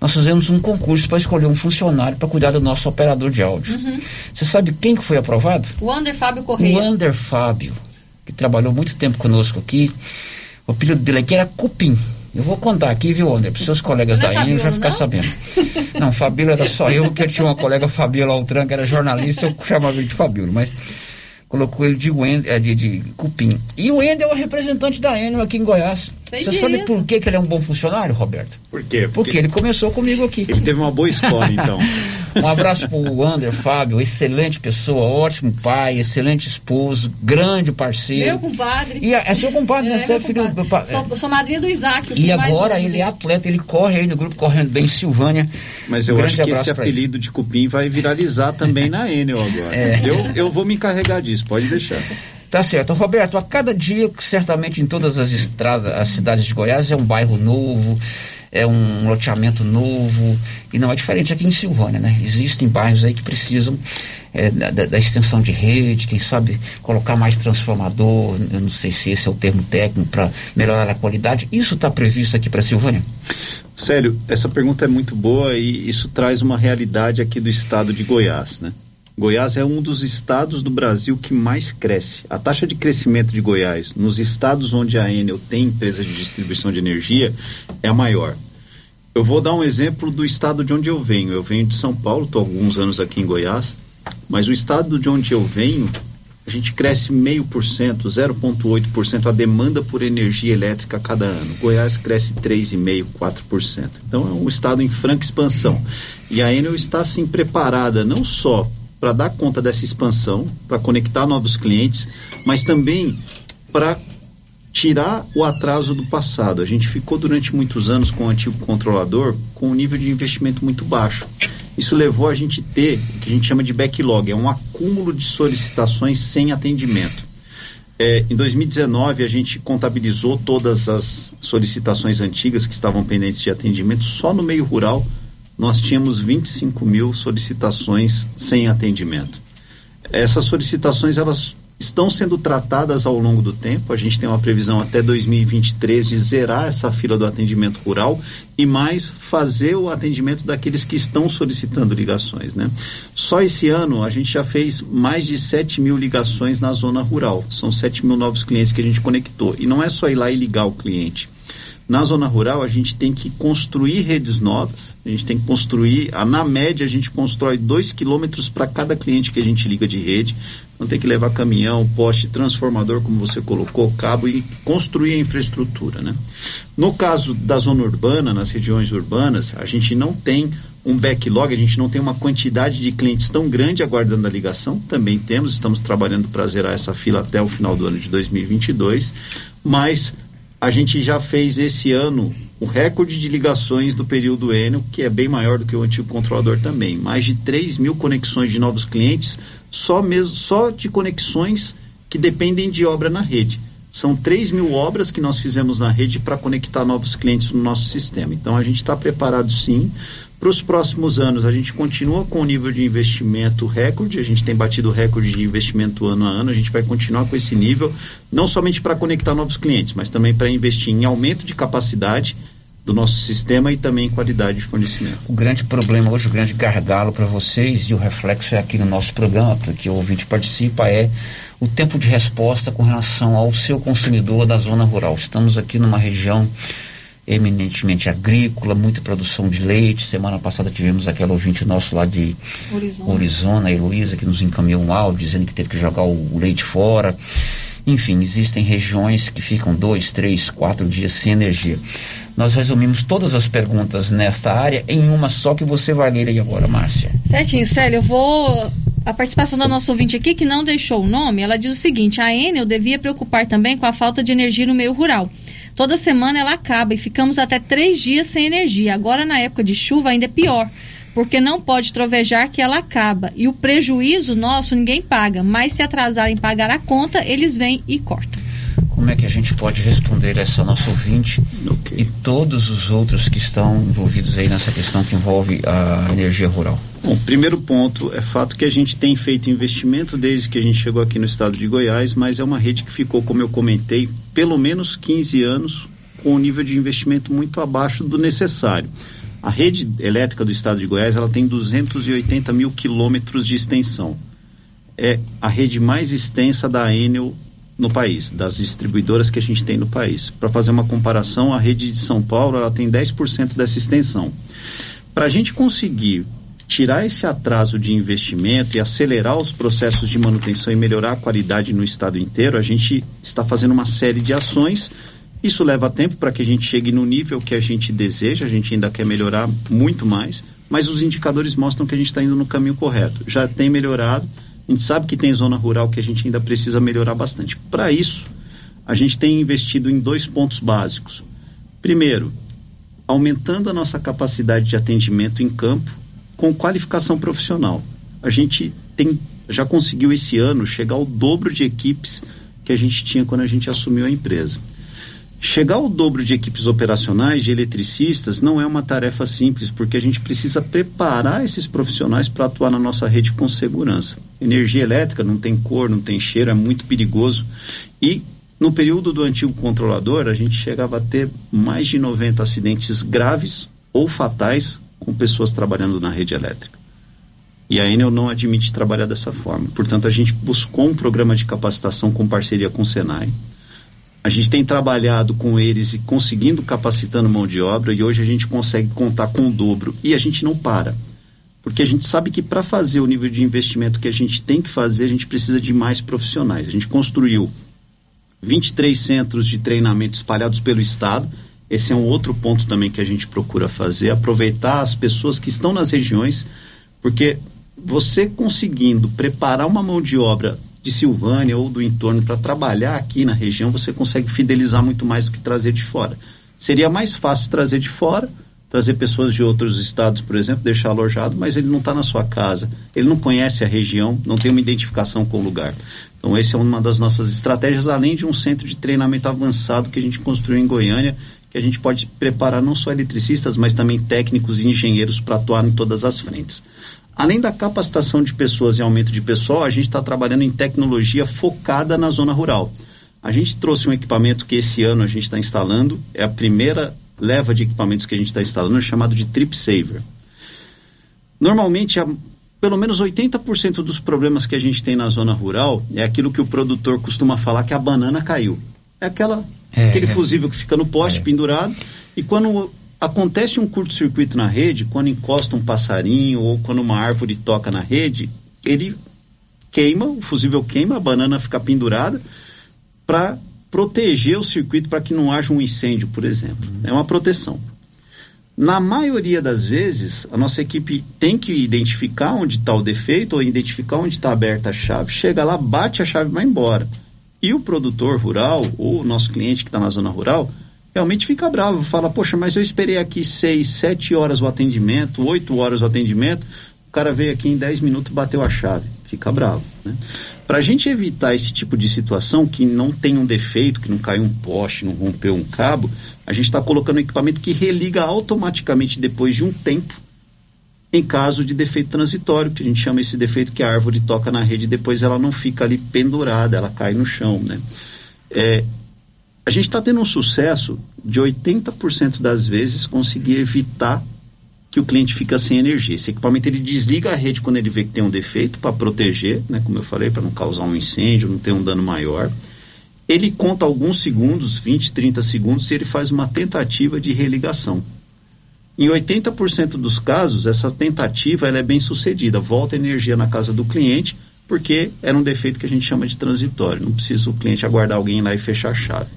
S7: nós fizemos um concurso para escolher um funcionário para cuidar do nosso operador de áudio.
S29: Uhum.
S7: Você sabe quem que foi aprovado?
S29: O Ander Fábio Correia.
S7: O Ander Fábio, que trabalhou muito tempo conosco aqui. O apelido dele aqui era Cupim. Eu vou contar aqui, viu, André? Para os seus colegas
S29: Não é
S7: da Enel já ficar
S29: não?
S7: sabendo. Não, Fabíola era só eu, porque eu tinha uma colega, Fabíola Altran, que era jornalista, eu chamava ele de Fabíola, mas colocou ele de, Wend, eh, de, de Cupim. E o Wendel é o representante da Enel aqui em Goiás.
S29: Sei
S7: Você sabe por que, que ele é um bom funcionário, Roberto?
S16: Por quê?
S7: Porque ele começou comigo aqui.
S16: Ele teve uma boa escola, então.
S7: Um abraço pro Ander, Fábio, excelente pessoa, ótimo pai, excelente esposo, grande parceiro.
S29: Meu compadre.
S7: E a- é seu compadre, né?
S29: É,
S7: Você é filho do pa-
S29: Sou, eu sou madrinha do Isaac. o
S7: E agora ele é atleta, ele corre aí no grupo correndo bem Silvânia.
S16: Mas eu
S7: Grande
S16: acho que esse
S7: pra ele.
S16: apelido de cupim vai viralizar também na Enel agora.
S7: É.
S16: Eu, eu vou me encarregar disso, pode deixar.
S7: Tá certo. Roberto, a cada dia, certamente em todas as estradas, as cidades de Goiás, é um bairro novo, é um loteamento novo, e não é diferente aqui em Silvânia, né? Existem bairros aí que precisam é, da, da, extensão de rede, quem sabe colocar mais transformador, eu não sei se esse é o termo técnico, para melhorar a qualidade. Isso está previsto aqui para Silvânia?
S16: Sério, essa pergunta é muito boa e isso traz uma realidade aqui do estado de Goiás, né? Goiás é um dos estados do Brasil que mais cresce. A taxa de crescimento de Goiás nos estados onde a Enel tem empresa de distribuição de energia é a maior. Eu vou dar um exemplo do estado de onde eu venho. Eu venho de São Paulo, estou alguns anos aqui em Goiás, mas o estado de onde eu venho, a gente cresce meio por cento, 0,8% a demanda por energia elétrica a cada ano. Goiás cresce 3,5%, 4%. Então é um estado em franca expansão. E a Enel está assim preparada não só para dar conta dessa expansão, para conectar novos clientes, mas também para tirar o atraso do passado. A gente ficou durante muitos anos com o antigo controlador com um nível de investimento muito baixo. Isso levou a gente ter o que a gente chama de backlog, é um acúmulo de solicitações sem atendimento. É, em 2019, a gente contabilizou todas as solicitações antigas que estavam pendentes de atendimento só no meio rural nós tínhamos 25 mil solicitações sem atendimento. Essas solicitações elas estão sendo tratadas ao longo do tempo. A gente tem uma previsão até 2023 de zerar essa fila do atendimento rural e mais fazer o atendimento daqueles que estão solicitando ligações, né? Só esse ano a gente já fez mais de 7 mil ligações na zona rural. São 7 mil novos clientes que a gente conectou. E não é só ir lá e ligar o cliente na zona rural, a gente tem que construir redes novas, a gente tem que construir, na média, a gente constrói dois quilômetros para cada cliente que a gente liga de rede. Não tem que levar caminhão, poste, transformador, como você colocou, cabo e construir a infraestrutura. Né? No caso da zona urbana, nas regiões urbanas, a gente não tem um backlog, a gente não tem uma quantidade de clientes tão grande aguardando a ligação, também temos, estamos trabalhando para zerar essa fila até o final do ano de 2022, mas a gente já fez esse ano o recorde de ligações do período Enel, que é bem maior do que o antigo controlador também. Mais de 3 mil conexões de novos clientes, só, mesmo, só de conexões que dependem de obra na rede. São 3 mil obras que nós fizemos na rede para conectar novos clientes no nosso sistema. Então a gente está preparado sim para os próximos anos, a gente continua com o nível de investimento recorde, a gente tem batido recorde de investimento ano a ano, a gente vai continuar com esse nível, não somente para conectar novos clientes, mas também para investir em aumento de capacidade do nosso sistema e também em qualidade de fornecimento.
S7: O grande problema hoje, o grande gargalo para vocês, e o reflexo é aqui no nosso programa, porque o ouvinte participa, é o tempo de resposta com relação ao seu consumidor da zona rural. Estamos aqui numa região eminentemente agrícola, muita produção de leite. Semana passada tivemos aquele ouvinte nosso lá de Orizona, a Heloísa, que nos encaminhou um áudio dizendo que teve que jogar o, leite fora. Enfim, existem regiões que ficam dois, três, quatro dias sem energia. Nós resumimos todas as perguntas nesta área em uma só que você vai ler aí agora, Márcia.
S29: Certinho, Célio, eu vou. A participação da nossa ouvinte aqui, que não deixou o nome, ela diz o seguinte: a Enel devia preocupar também com a falta de energia no meio rural. Toda semana ela acaba e ficamos até três dias sem energia. Agora, na época de chuva, ainda é pior, porque não pode trovejar que ela acaba. E o prejuízo nosso ninguém paga, mas se atrasarem pagar a conta, eles vêm e cortam
S7: como é que a gente pode responder essa nossa ouvinte okay. e todos os outros que estão envolvidos aí nessa questão que envolve a energia rural?
S16: Bom, primeiro ponto é fato que a gente tem feito investimento desde que a gente chegou aqui no estado de Goiás, mas é uma rede que ficou, como eu comentei, pelo menos 15 anos com um nível de investimento muito abaixo do necessário. A rede elétrica do estado de Goiás ela tem 280 mil quilômetros de extensão. É a rede mais extensa da Enel no país, das distribuidoras que a gente tem no país. Para fazer uma comparação, a rede de São Paulo ela tem 10% dessa extensão. Para a gente conseguir tirar esse atraso de investimento e acelerar os processos de manutenção e melhorar a qualidade no estado inteiro, a gente está fazendo uma série de ações. Isso leva tempo para que a gente chegue no nível que a gente deseja, a gente ainda quer melhorar muito mais, mas os indicadores mostram que a gente está indo no caminho correto. Já tem melhorado, a gente sabe que tem zona rural que a gente ainda precisa melhorar bastante. Para isso, a gente tem investido em dois pontos básicos. Primeiro, aumentando a nossa capacidade de atendimento em campo com qualificação profissional. A gente tem, já conseguiu esse ano chegar ao dobro de equipes que a gente tinha quando a gente assumiu a empresa. Chegar ao dobro de equipes operacionais, de eletricistas, não é uma tarefa simples, porque a gente precisa preparar esses profissionais para atuar na nossa rede com segurança. Energia elétrica não tem cor, não tem cheiro, é muito perigoso. E no período do antigo controlador, a gente chegava a ter mais de 90 acidentes graves ou fatais com pessoas trabalhando na rede elétrica. E a Enel não admite trabalhar dessa forma. Portanto, a gente buscou um programa de capacitação com parceria com o Senai a gente tem trabalhado com eles e conseguindo capacitando mão de obra e hoje a gente consegue contar com o dobro e a gente não para. Porque a gente sabe que para fazer o nível de investimento que a gente tem que fazer, a gente precisa de mais profissionais. A gente construiu 23 centros de treinamento espalhados pelo estado. Esse é um outro ponto também que a gente procura fazer, aproveitar as pessoas que estão nas regiões, porque você conseguindo preparar uma mão de obra de Silvânia ou do entorno para trabalhar aqui na região, você consegue fidelizar muito mais do que trazer de fora. Seria mais fácil trazer de fora, trazer pessoas de outros estados, por exemplo, deixar alojado, mas ele não está na sua casa, ele não conhece a região, não tem uma identificação com o lugar. Então, essa é uma das nossas estratégias, além de um centro de treinamento avançado que a gente construiu em Goiânia, que a gente pode preparar não só eletricistas, mas também técnicos e engenheiros para atuar em todas as frentes. Além da capacitação de pessoas e aumento de pessoal, a gente está trabalhando em tecnologia focada na zona rural. A gente trouxe um equipamento que esse ano a gente está instalando, é a primeira leva de equipamentos que a gente está instalando, chamado de Trip Saver. Normalmente, a, pelo menos 80% dos problemas que a gente tem na zona rural é aquilo que o produtor costuma falar que a banana caiu. É aquela, é, aquele é. fusível que fica no poste é. pendurado e quando Acontece um curto-circuito na rede quando encosta um passarinho ou quando uma árvore toca na rede, ele queima, o fusível queima, a banana fica pendurada para proteger o circuito para que não haja um incêndio, por exemplo. Uhum. É uma proteção. Na maioria das vezes, a nossa equipe tem que identificar onde está o defeito ou identificar onde está aberta a chave. Chega lá, bate a chave e vai embora. E o produtor rural, ou o nosso cliente que está na zona rural, realmente fica bravo, fala, poxa, mas eu esperei aqui seis, sete horas o atendimento, oito horas o atendimento, o cara veio aqui em dez minutos bateu a chave, fica bravo, né? Para a gente evitar esse tipo de situação, que não tem um defeito, que não caiu um poste, não rompeu um cabo, a gente está colocando um equipamento que religa automaticamente depois de um tempo, em caso de defeito transitório, que a gente chama esse defeito que a árvore toca na rede e depois ela não fica ali pendurada, ela cai no chão, né? É, a gente está tendo um sucesso de 80% das vezes conseguir evitar que o cliente fica sem energia. Esse equipamento ele desliga a rede quando ele vê que tem um defeito para proteger, né, como eu falei, para não causar um incêndio, não ter um dano maior. Ele conta alguns segundos, 20, 30 segundos, e ele faz uma tentativa de religação. Em 80% dos casos, essa tentativa ela é bem sucedida, volta energia na casa do cliente, porque era um defeito que a gente chama de transitório. Não precisa o cliente aguardar alguém lá e fechar a chave.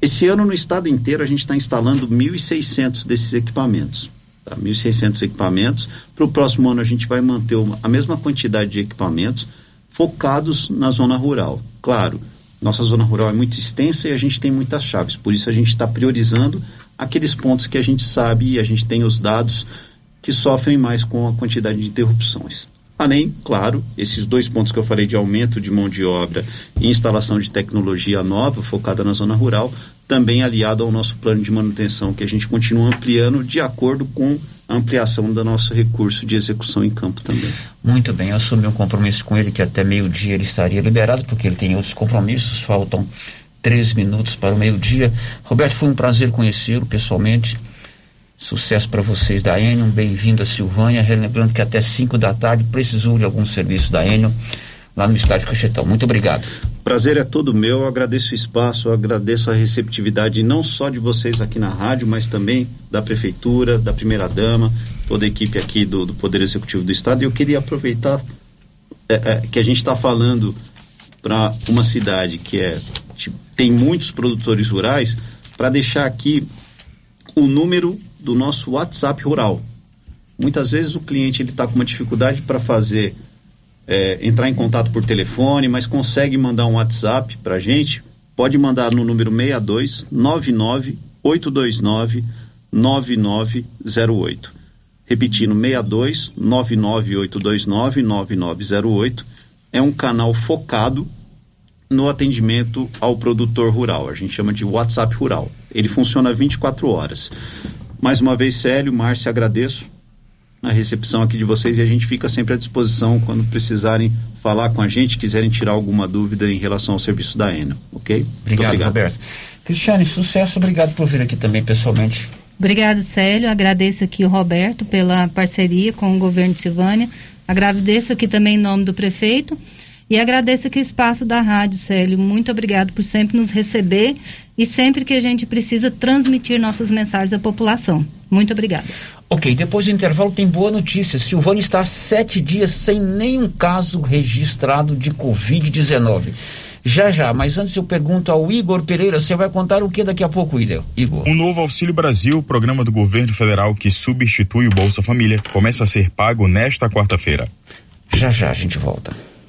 S16: Esse ano, no estado inteiro, a gente está instalando 1.600 desses equipamentos. Tá? 1.600 equipamentos. Para o próximo ano, a gente vai manter uma, a mesma quantidade de equipamentos focados na zona rural. Claro, nossa zona rural é muito extensa e a gente tem muitas chaves, por isso a gente está priorizando aqueles pontos que a gente sabe e a gente tem os dados que sofrem mais com a quantidade de interrupções. Além, claro, esses dois pontos que eu falei de aumento de mão de obra e instalação de tecnologia nova focada na zona rural, também aliado ao nosso plano de manutenção, que a gente continua ampliando de acordo com a ampliação do nosso recurso de execução em campo também.
S7: Muito bem, eu assumi um compromisso com ele que até meio-dia ele estaria liberado, porque ele tem outros compromissos, faltam três minutos para o meio-dia. Roberto, foi um prazer conhecê-lo pessoalmente Sucesso para vocês da Enel, bem-vindo a Silvânia. Relembrando que até 5 da tarde precisou de algum serviço da Enel lá no estádio Cachetão. Muito obrigado.
S16: Prazer é todo meu, eu agradeço o espaço, agradeço a receptividade não só de vocês aqui na rádio, mas também da Prefeitura, da Primeira Dama, toda a equipe aqui do, do Poder Executivo do Estado. E eu queria aproveitar é, é, que a gente está falando para uma cidade que é, tem muitos produtores rurais, para deixar aqui o número do nosso WhatsApp rural. Muitas vezes o cliente ele está com uma dificuldade para fazer é, entrar em contato por telefone, mas consegue mandar um WhatsApp para a gente. Pode mandar no número 62 99 829 9908. Repetindo, 62 99 829 9908. É um canal focado no atendimento ao produtor rural. A gente chama de WhatsApp Rural. Ele funciona 24 horas. Mais uma vez, Célio, Márcia, agradeço a recepção aqui de vocês e a gente fica sempre à disposição quando precisarem falar com a gente, quiserem tirar alguma dúvida em relação ao serviço da Enel, ok?
S7: Obrigado, obrigado. Roberto. Cristiane, sucesso, obrigado por vir aqui também pessoalmente.
S29: Obrigado, Célio. Agradeço aqui o Roberto pela parceria com o governo de Silvânia. Agradeço aqui também em nome do prefeito e agradeço aqui o espaço da rádio, Célio. Muito obrigado por sempre nos receber e sempre que a gente precisa transmitir nossas mensagens à população. Muito obrigada.
S7: Ok, depois do intervalo tem boa notícia. Silvânia está há sete dias sem nenhum caso registrado de Covid-19 já já. Mas antes eu pergunto ao Igor Pereira, você vai contar o que daqui a pouco, Igor?
S30: O novo Auxílio Brasil, programa do governo federal que substitui o Bolsa Família, começa a ser pago nesta quarta-feira.
S7: Já já a gente volta.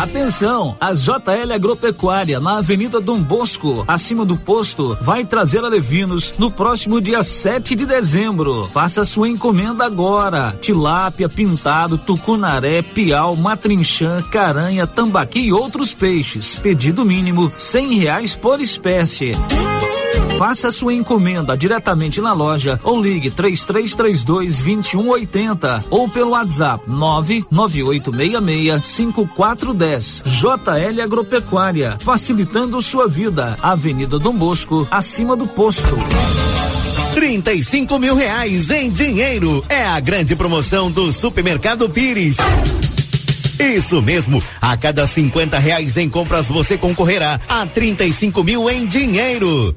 S5: Atenção, a JL Agropecuária na Avenida Dom Bosco, acima do posto, vai trazer a Levinos no próximo dia 7 de dezembro. Faça sua encomenda agora. Tilápia, pintado, tucunaré, piau, matrinchã, caranha, tambaqui e outros peixes. Pedido mínimo cem reais por espécie. Faça sua encomenda diretamente na loja ou ligue 3332 2180 ou pelo WhatsApp 99866 5410. JL Agropecuária, facilitando sua vida. Avenida Dom Bosco, acima do posto.
S8: 35 mil reais em dinheiro é a grande promoção do Supermercado Pires. Isso mesmo, a cada 50 reais em compras você concorrerá a 35 mil em dinheiro.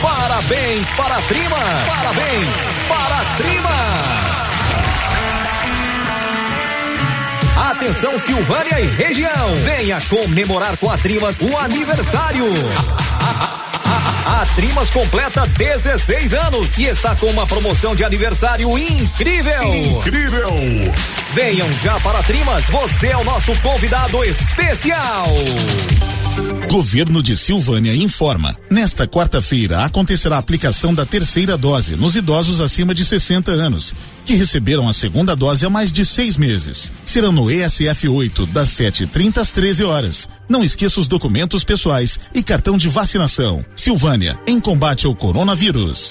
S10: Parabéns para a Trimas! Parabéns para a Trimas! Atenção Silvânia e região, venha comemorar com a Trimas o aniversário. A Trimas completa 16 anos e está com uma promoção de aniversário incrível.
S13: Incrível!
S10: Venham já para a Trimas, você é o nosso convidado especial.
S31: Governo de Silvânia informa. Nesta quarta-feira acontecerá a aplicação da terceira dose nos idosos acima de 60 anos, que receberam a segunda dose há mais de seis meses. Será no ESF 8, das 7h30 às 13 horas. Não esqueça os documentos pessoais e cartão de vacinação. Silvânia, em combate ao coronavírus.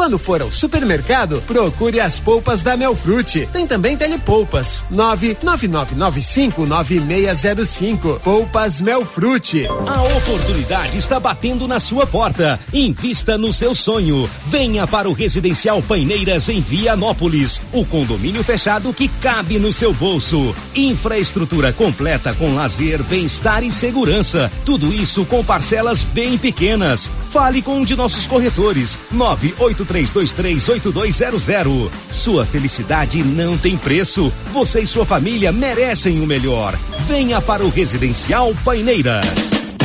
S32: Quando for ao supermercado, procure as polpas da Melfrute. Tem também telepolpas. 999959605. Polpas Melfrute.
S10: A oportunidade está batendo na sua porta. Invista no seu sonho. Venha para o Residencial Paineiras em Vianópolis. O condomínio fechado que cabe no seu bolso. Infraestrutura completa com lazer, bem-estar e segurança. Tudo isso com parcelas bem pequenas. Fale com um de nossos corretores. 983 32238200. Sua felicidade não tem preço. Você e sua família merecem o melhor. Venha para o Residencial Paineiras.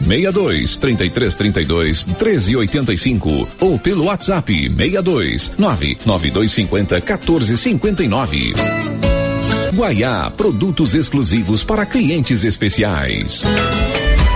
S33: 62 33 32 13 85 ou pelo WhatsApp 62 99250 14 59. Guaiá, produtos exclusivos para clientes especiais.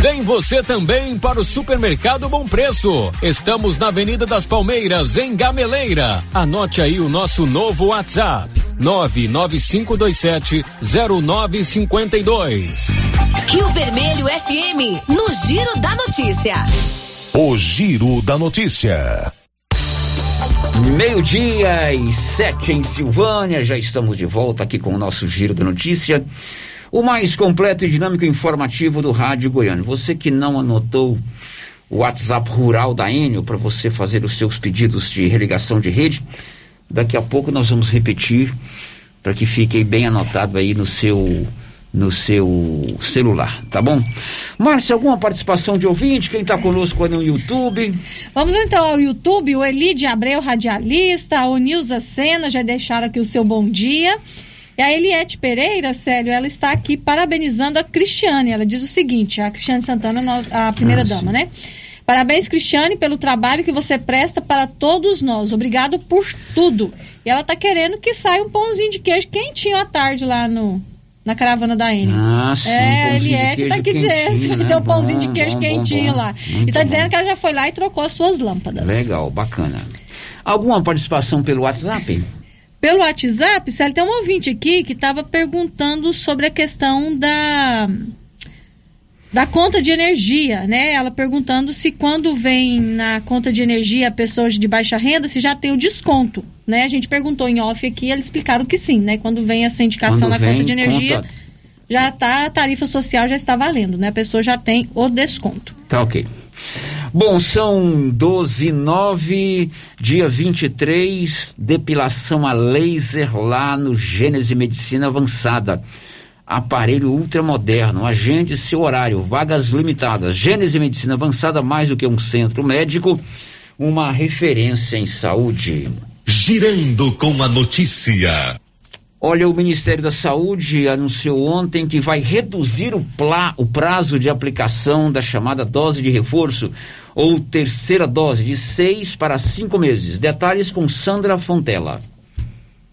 S11: Vem você também para o Supermercado Bom Preço. Estamos na Avenida das Palmeiras, em Gameleira. Anote aí o nosso novo WhatsApp: 995270952.
S2: Rio Vermelho FM, no Giro da Notícia.
S1: O Giro da Notícia.
S7: Meio-dia e sete em Silvânia, já estamos de volta aqui com o nosso Giro da Notícia o mais completo e dinâmico informativo do Rádio Goiano. Você que não anotou o WhatsApp rural da Enel para você fazer os seus pedidos de religação de rede, daqui a pouco nós vamos repetir para que fique bem anotado aí no seu no seu celular, tá bom? Márcia, alguma participação de ouvinte? Quem está conosco aí no YouTube?
S29: Vamos então ao YouTube, o Elide Abreu, radialista, o Nilza Sena já deixaram aqui o seu bom dia. E a Eliette Pereira, Célio, ela está aqui parabenizando a Cristiane. Ela diz o seguinte: a Cristiane Santana, a primeira ah, dama, né? Parabéns, Cristiane, pelo trabalho que você presta para todos nós. Obrigado por tudo. E ela está querendo que saia um pãozinho de queijo quentinho à tarde lá no, na caravana da N.
S7: Ah, sim.
S29: É, a Eliette tá aqui dizendo
S7: né?
S29: tem um pãozinho de queijo
S7: bom,
S29: quentinho
S7: bom,
S29: lá.
S7: Muito
S29: e tá
S7: bom.
S29: dizendo que ela já foi lá e trocou as suas lâmpadas.
S7: Legal, bacana. Alguma participação pelo WhatsApp?
S29: Pelo WhatsApp, Célio, tem um ouvinte aqui que estava perguntando sobre a questão da da conta de energia, né? Ela perguntando se quando vem na conta de energia pessoas de baixa renda, se já tem o desconto, né? A gente perguntou em off aqui, eles explicaram que sim, né? Quando vem essa indicação
S7: Quando
S29: na conta de energia,
S7: conta-
S29: já tá a tarifa social já está valendo, né? A pessoa já tem o desconto.
S7: Tá ok. Bom, são 12 9, dia 23, depilação a laser lá no Gênese Medicina Avançada. Aparelho ultramoderno, agende seu horário, vagas limitadas. Gênese Medicina Avançada, mais do que um centro médico, uma referência em saúde.
S13: Girando com a notícia.
S7: Olha, o Ministério da Saúde anunciou ontem que vai reduzir o, o prazo de aplicação da chamada dose de reforço ou terceira dose de seis para cinco meses. Detalhes com Sandra Fontela.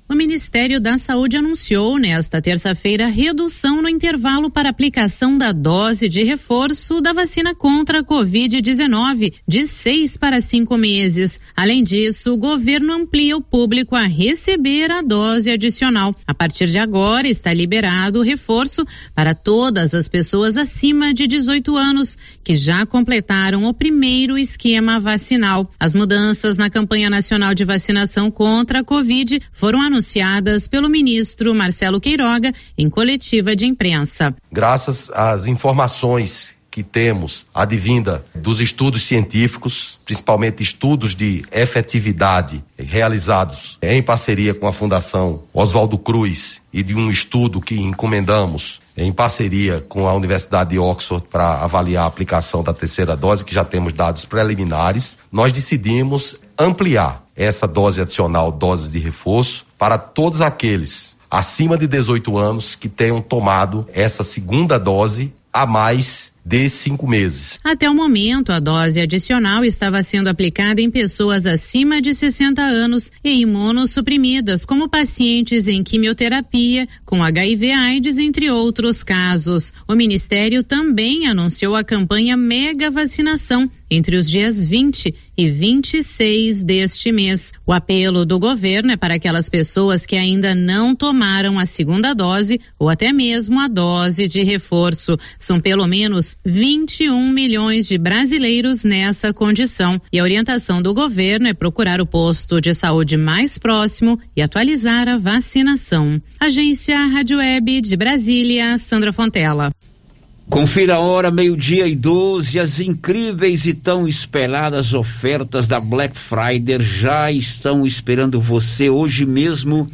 S34: O Ministério da Saúde anunciou nesta terça-feira redução no intervalo para aplicação da dose de reforço da vacina contra a Covid-19 de seis para cinco meses. Além disso, o governo amplia o público a receber a dose adicional. A partir de agora, está liberado o reforço para todas as pessoas acima de 18 anos que já completaram o primeiro esquema vacinal. As mudanças na campanha nacional de vacinação contra a Covid foram anunciadas pelo ministro Marcelo Queiroga em coletiva de imprensa.
S35: graças às informações que temos advinda dos estudos científicos, principalmente estudos de efetividade realizados em parceria com a Fundação Oswaldo Cruz e de um estudo que encomendamos em parceria com a Universidade de Oxford para avaliar a aplicação da terceira dose, que já temos dados preliminares, nós decidimos ampliar essa dose adicional, dose de reforço, para todos aqueles acima de 18 anos que tenham tomado essa segunda dose a mais de cinco meses.
S34: Até o momento, a dose adicional estava sendo aplicada em pessoas acima de 60 anos e imunossuprimidas, como pacientes em quimioterapia, com HIV/AIDS, entre outros casos. O Ministério também anunciou a campanha Mega Vacinação entre os dias 20 e 26 deste mês. O apelo do governo é para aquelas pessoas que ainda não tomaram a segunda dose ou até mesmo a dose de reforço. São pelo menos 21 milhões de brasileiros nessa condição. E a orientação do governo é procurar o posto de saúde mais próximo e atualizar a vacinação. Agência Rádio Web de Brasília, Sandra Fontela.
S7: Confira a hora, meio-dia e 12. As incríveis e tão esperadas ofertas da Black Friday já estão esperando você hoje mesmo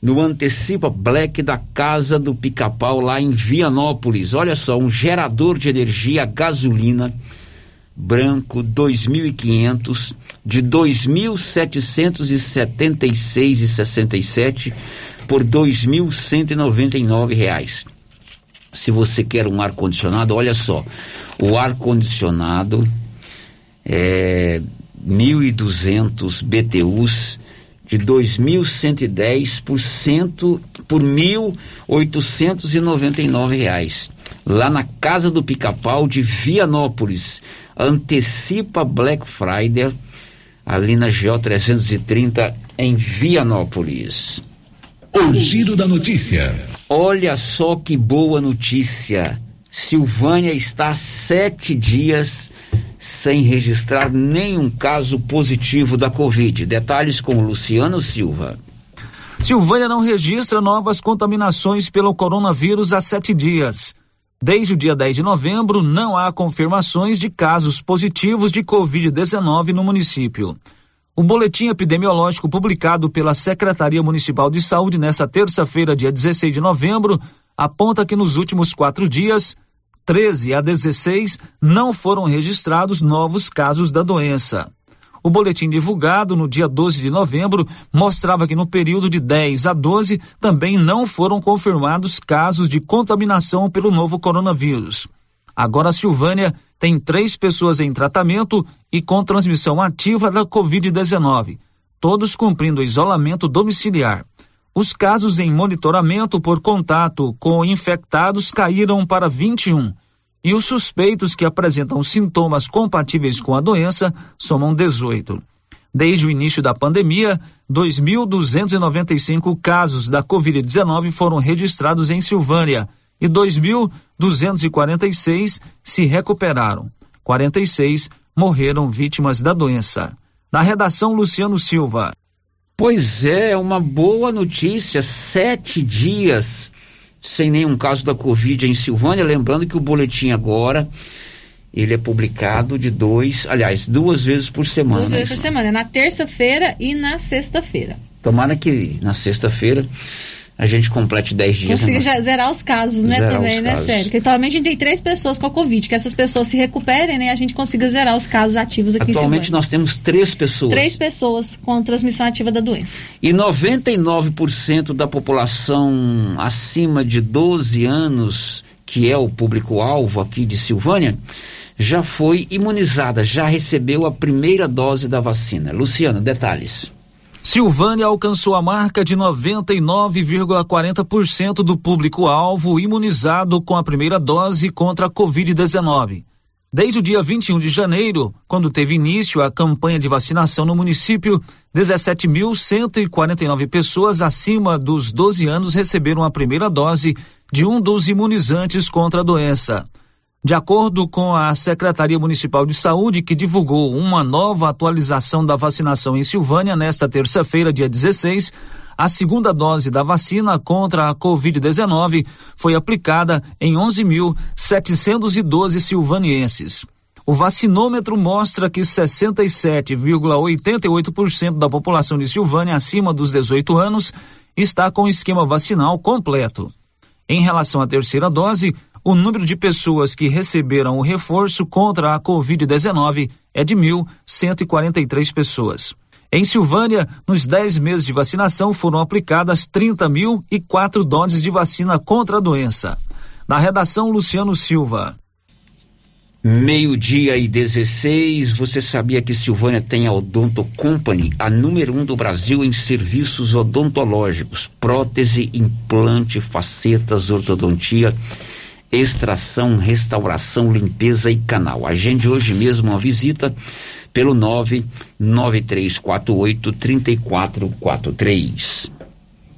S7: no Antecipa Black da Casa do Pica-Pau, lá em Vianópolis. Olha só, um gerador de energia gasolina branco 2.500 de 2.776,67 por 2.199 reais. Se você quer um ar condicionado, olha só, o ar condicionado é 1.200 BTUs de 2.110 por cento por 1.899 reais. Lá na Casa do Pica-Pau de Vianópolis. Antecipa Black Friday ali na GO 330 em Vianópolis.
S13: O giro da notícia.
S7: Olha só que boa notícia. Silvânia está sete dias sem registrar nenhum caso positivo da Covid. Detalhes com Luciano Silva.
S5: Silvânia não registra novas contaminações pelo coronavírus há sete dias. Desde o dia 10 de novembro, não há confirmações de casos positivos de Covid-19 no município. O boletim epidemiológico publicado pela Secretaria Municipal de Saúde nesta terça-feira, dia 16 de novembro, aponta que nos últimos quatro dias, 13 a 16, não foram registrados novos casos da doença. O boletim divulgado no dia 12 de novembro mostrava que no período de 10 a 12 também não foram confirmados casos de contaminação pelo novo coronavírus. Agora a Silvânia tem três pessoas em tratamento e com transmissão ativa da Covid-19, todos cumprindo isolamento domiciliar. Os casos em monitoramento por contato com infectados caíram para 21 e os suspeitos que apresentam sintomas compatíveis com a doença somam 18. Desde o início da pandemia, 2.295 casos da Covid-19 foram registrados em Silvânia e 2.246 se recuperaram. 46 morreram vítimas da doença. Na redação, Luciano Silva.
S7: Pois é, uma boa notícia. Sete dias sem nenhum caso da Covid em Silvânia. Lembrando que o boletim agora ele é publicado de dois, aliás, duas vezes por semana.
S29: Duas vezes por semana, na terça-feira e na sexta-feira.
S7: Tomara que na sexta-feira a gente complete 10 dias.
S29: Consiga já zerar os casos, né,
S7: zerar
S29: também, né,
S7: casos.
S29: sério. Porque atualmente a gente tem três pessoas com a Covid, que essas pessoas se recuperem, né, e a gente consiga zerar os casos ativos aqui
S7: Atualmente nós temos três pessoas.
S29: Três pessoas com transmissão ativa da doença.
S7: E 99% da população acima de 12 anos, que é o público-alvo aqui de Silvânia, já foi imunizada, já recebeu a primeira dose da vacina. Luciano, detalhes.
S5: Silvânia alcançou a marca de 99,40% do público-alvo imunizado com a primeira dose contra a Covid-19. Desde o dia 21 de janeiro, quando teve início a campanha de vacinação no município, 17.149 pessoas acima dos 12 anos receberam a primeira dose de um dos imunizantes contra a doença. De acordo com a Secretaria Municipal de Saúde, que divulgou uma nova atualização da vacinação em Silvânia nesta terça-feira, dia 16, a segunda dose da vacina contra a Covid-19 foi aplicada em 11.712 silvanienses. O vacinômetro mostra que 67,88% da população de Silvânia acima dos 18 anos está com o esquema vacinal completo. Em relação à terceira dose, o número de pessoas que receberam o reforço contra a Covid-19 é de 1.143 pessoas. Em Silvânia, nos 10 meses de vacinação foram aplicadas 30.004 doses de vacina contra a doença. Na redação, Luciano Silva.
S7: Meio-dia e 16, você sabia que Silvânia tem a Odonto Company, a número um do Brasil em serviços odontológicos, prótese, implante, facetas, ortodontia, extração, restauração, limpeza e canal. Agende hoje mesmo uma visita pelo 99348 3443.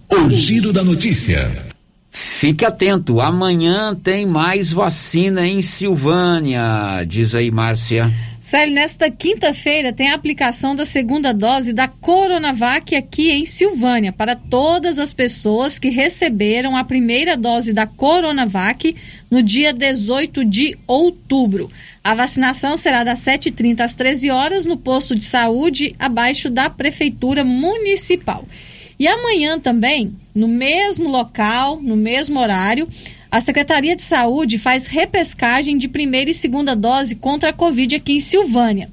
S13: O giro da notícia.
S7: Fique atento, amanhã tem mais vacina em Silvânia, diz aí Márcia.
S29: Sério, nesta quinta-feira tem a aplicação da segunda dose da Coronavac aqui em Silvânia para todas as pessoas que receberam a primeira dose da Coronavac no dia 18 de outubro. A vacinação será das 7h30 às 13 horas no posto de saúde abaixo da Prefeitura Municipal. E amanhã também, no mesmo local, no mesmo horário, a Secretaria de Saúde faz repescagem de primeira e segunda dose contra a Covid aqui em Silvânia.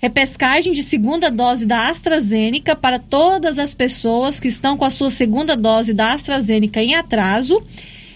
S29: Repescagem de segunda dose da AstraZeneca para todas as pessoas que estão com a sua segunda dose da AstraZeneca em atraso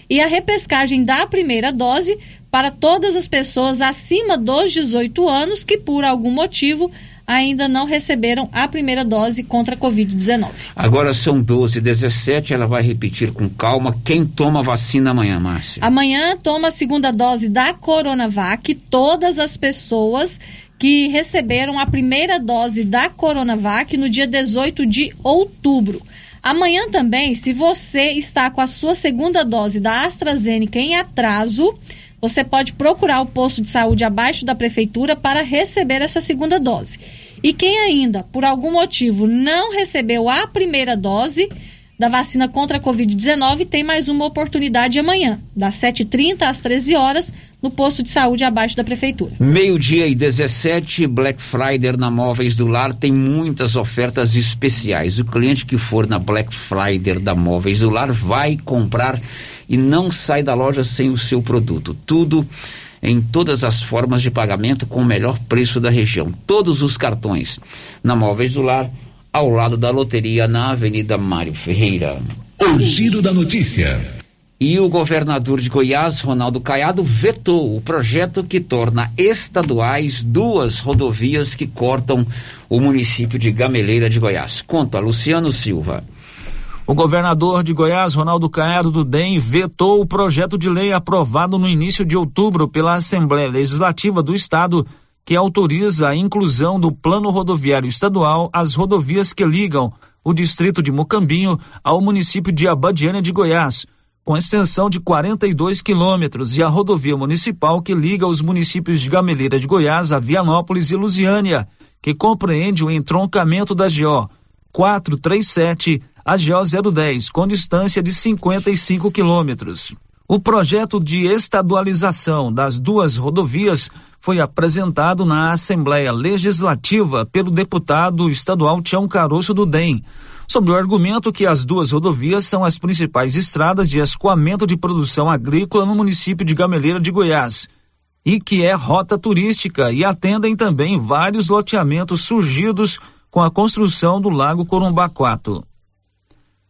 S29: e a repescagem da primeira dose para todas as pessoas acima dos 18 anos que, por algum motivo, ainda não receberam a primeira dose contra a Covid-19.
S7: Agora são 12 17 ela vai repetir com calma. Quem toma vacina amanhã, Márcia?
S29: Amanhã toma a segunda dose da Coronavac todas as pessoas que receberam a primeira dose da Coronavac no dia 18 de outubro. Amanhã também, se você está com a sua segunda dose da AstraZeneca em atraso, você pode procurar o posto de saúde abaixo da prefeitura para receber essa segunda dose. E quem ainda, por algum motivo, não recebeu a primeira dose da vacina contra a Covid-19, tem mais uma oportunidade amanhã, das 7h30 às 13 horas, no posto de saúde abaixo da prefeitura.
S7: Meio-dia e 17, Black Friday na Móveis do Lar tem muitas ofertas especiais. O cliente que for na Black Friday da Móveis do Lar vai comprar e não sai da loja sem o seu produto. Tudo em todas as formas de pagamento com o melhor preço da região. Todos os cartões na Móveis do Lar, ao lado da loteria na Avenida Mário Ferreira.
S33: O giro da notícia.
S7: E o governador de Goiás, Ronaldo Caiado, vetou o projeto que torna estaduais duas rodovias que cortam o município de Gameleira de Goiás. Conta Luciano Silva.
S5: O governador de Goiás, Ronaldo Caiado do DEM, vetou o projeto de lei aprovado no início de outubro pela Assembleia Legislativa do Estado, que autoriza a inclusão do Plano Rodoviário Estadual às rodovias que ligam o distrito de Mocambinho ao município de Abadiânia de Goiás com extensão de 42 quilômetros, e a rodovia municipal que liga os municípios de Gameleira de Goiás a Vianópolis e Lusiânia, que compreende o entroncamento da GO 437 a GO 010, com distância de 55 quilômetros. O projeto de estadualização das duas rodovias foi apresentado na Assembleia Legislativa pelo deputado estadual Tião Caroço do DEM, sob o argumento que as duas rodovias são as principais estradas de escoamento de produção agrícola no município de Gameleira de Goiás e que é rota turística e atendem também vários loteamentos surgidos com a construção do Lago Corumbaquato.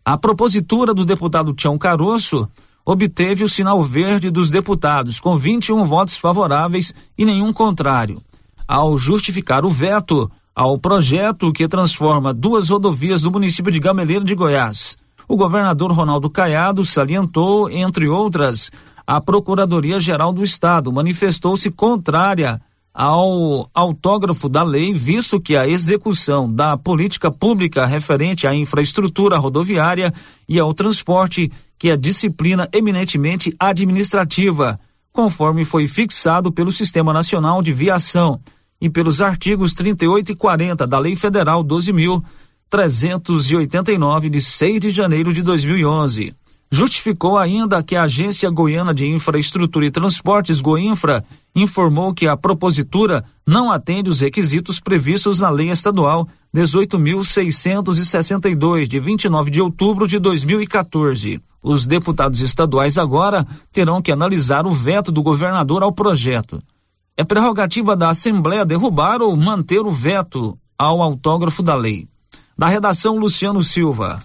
S5: A propositura do deputado Tião Caroço obteve o sinal verde dos deputados, com 21 votos favoráveis e nenhum contrário. Ao justificar o veto, ao projeto que transforma duas rodovias do município de Gameleira de Goiás. O governador Ronaldo Caiado salientou, entre outras, a Procuradoria-Geral do Estado manifestou-se contrária ao autógrafo da lei, visto que a execução da política pública referente à infraestrutura rodoviária e ao transporte, que é disciplina eminentemente administrativa, conforme foi fixado pelo Sistema Nacional de Viação e pelos artigos 38 e 40 da Lei Federal 12.389, de 6 de janeiro de 2011. Justificou ainda que a Agência Goiana de Infraestrutura e Transportes, Goinfra, informou que a propositura não atende os requisitos previstos na Lei Estadual 18.662, de 29 de outubro de 2014. Os deputados estaduais agora terão que analisar o veto do governador ao projeto. É prerrogativa da Assembleia derrubar ou manter o veto ao autógrafo da lei. Da redação, Luciano Silva.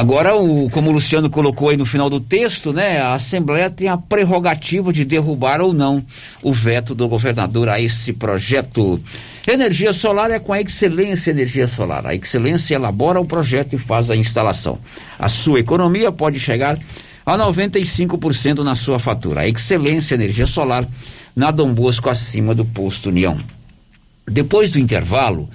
S7: Agora, o, como o Luciano colocou aí no final do texto, né, a Assembleia tem a prerrogativa de derrubar ou não o veto do governador a esse projeto. Energia solar é com a Excelência Energia Solar. A Excelência elabora o projeto e faz a instalação. A sua economia pode chegar a 95% na sua fatura. A Excelência Energia Solar na Dom Bosco acima do posto União. Depois do intervalo,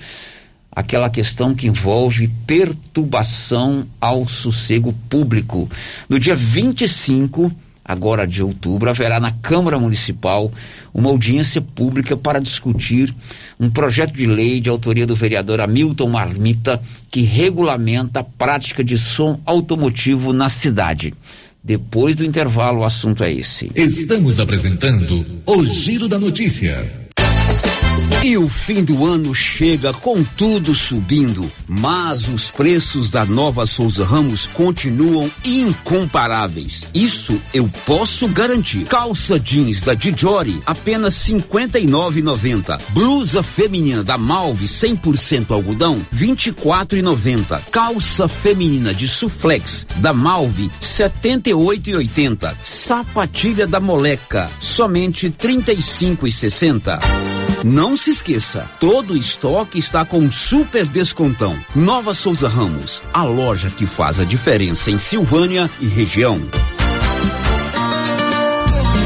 S7: aquela questão que envolve perturbação ao sossego público. No dia 25 agora de outubro, haverá na Câmara Municipal uma audiência pública para discutir um projeto de lei de autoria do vereador Hamilton Marmita que regulamenta a prática de som automotivo na cidade. Depois do intervalo, o assunto é esse.
S33: Estamos apresentando o Giro da Notícia.
S36: E o fim do ano chega com tudo subindo, mas os preços da Nova Souza Ramos continuam incomparáveis. Isso eu posso garantir. Calça jeans da Dijori apenas 59,90. Blusa feminina da Malve 100% algodão 24,90. Calça feminina de Suflex da Malve 78,80. Sapatilha da Moleca somente 35,60. Não se esqueça, todo estoque está com super descontão. Nova Souza Ramos, a loja que faz a diferença em Silvânia e região.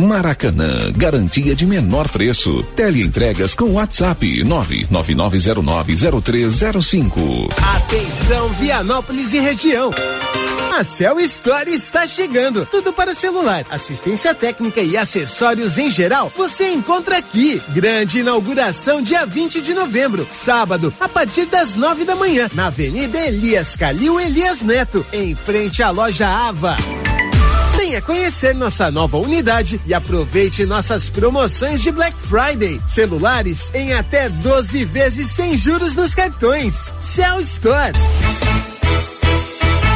S33: Maracanã, garantia de menor preço. Teleentregas com WhatsApp 999090305.
S32: Atenção Vianópolis e região. A Cell Store está chegando. Tudo para celular, assistência técnica e acessórios em geral. Você encontra aqui. Grande inauguração dia 20 de novembro, sábado, a partir das nove da manhã, na Avenida Elias Calil Elias Neto, em frente à loja Ava. Venha conhecer nossa nova unidade e aproveite nossas promoções de Black Friday. Celulares em até 12 vezes sem juros nos cartões. Cell Store.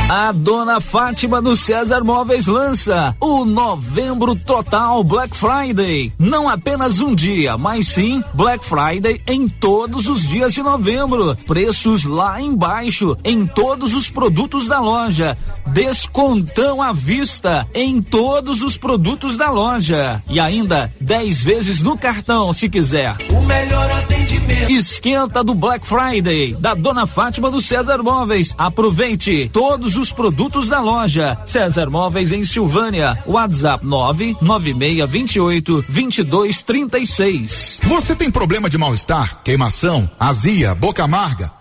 S5: A dona Fátima do César Móveis lança o Novembro Total Black Friday. Não apenas um dia, mas sim Black Friday em todos os dias de novembro. Preços lá embaixo em todos os produtos da loja. Descontão à vista em todos os produtos da loja. E ainda 10 vezes no cartão, se quiser.
S37: O melhor atendimento.
S5: Esquenta do Black Friday da dona Fátima do César Móveis. Aproveite todos os produtos da loja. César Móveis em Silvânia. WhatsApp 99628 2236.
S31: Você tem problema de mal-estar, queimação, azia, boca amarga,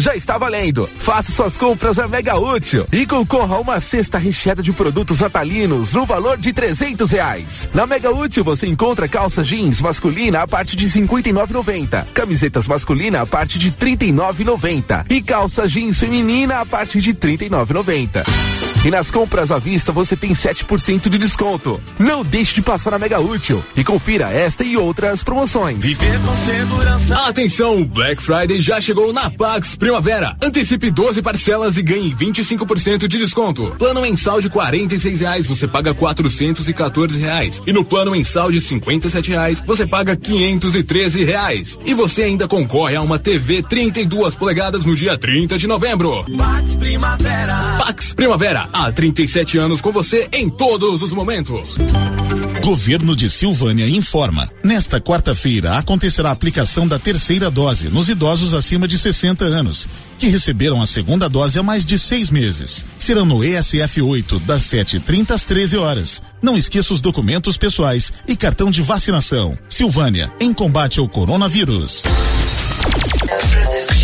S38: Já está valendo. Faça suas compras a Mega Útil e concorra a uma cesta recheada de produtos natalinos no valor de trezentos reais. Na Mega Útil você encontra calça jeans masculina a partir de cinquenta e nove camisetas masculina a partir de trinta e nove e calça jeans feminina a partir de trinta e nove E nas compras à vista você tem 7% de desconto. Não deixe de passar na Mega Útil e confira esta e outras promoções.
S37: Viver com segurança.
S11: Atenção, Black Friday já chegou na Pax Primavera. Antecipe 12 parcelas e ganhe 25% de desconto. Plano mensal de R$ reais, você paga R$ reais. E no plano mensal de R$ reais, você paga R$ reais. E você ainda concorre a uma TV 32 polegadas no dia 30 de novembro.
S37: Pax Primavera.
S11: Pax Primavera, há 37 anos com você em todos os momentos.
S39: Governo de Silvânia informa. Nesta quarta-feira acontecerá a aplicação da terceira dose nos idosos acima de 60 anos, que receberam a segunda dose há mais de seis meses. Serão no ESF 8, das 7h30 às 13 horas. Não esqueça os documentos pessoais e cartão de vacinação. Silvânia, em combate ao coronavírus.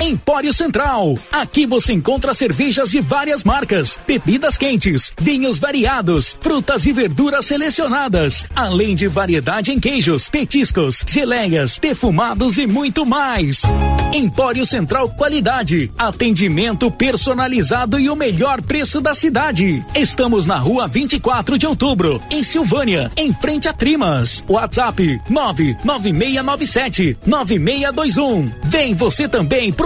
S11: Empório Central. Aqui você encontra cervejas de várias marcas, bebidas quentes, vinhos variados, frutas e verduras selecionadas, além de variedade em queijos, petiscos, geleias, defumados e muito mais. Empório Central Qualidade, atendimento personalizado e o melhor preço da cidade. Estamos na rua 24 de outubro, em Silvânia, em frente a Trimas. WhatsApp 99697 9621. Vem você também pro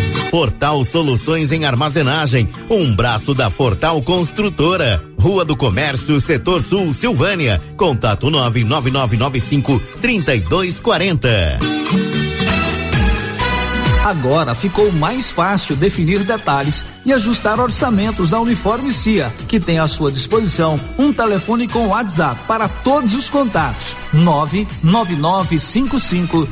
S8: Fortal Soluções em Armazenagem, um braço da Fortal Construtora. Rua do Comércio, Setor Sul, Silvânia. Contato 99995 3240.
S5: Agora ficou mais fácil definir detalhes e ajustar orçamentos da Uniforme CIA, que tem à sua disposição um telefone com WhatsApp para todos os contatos: 99955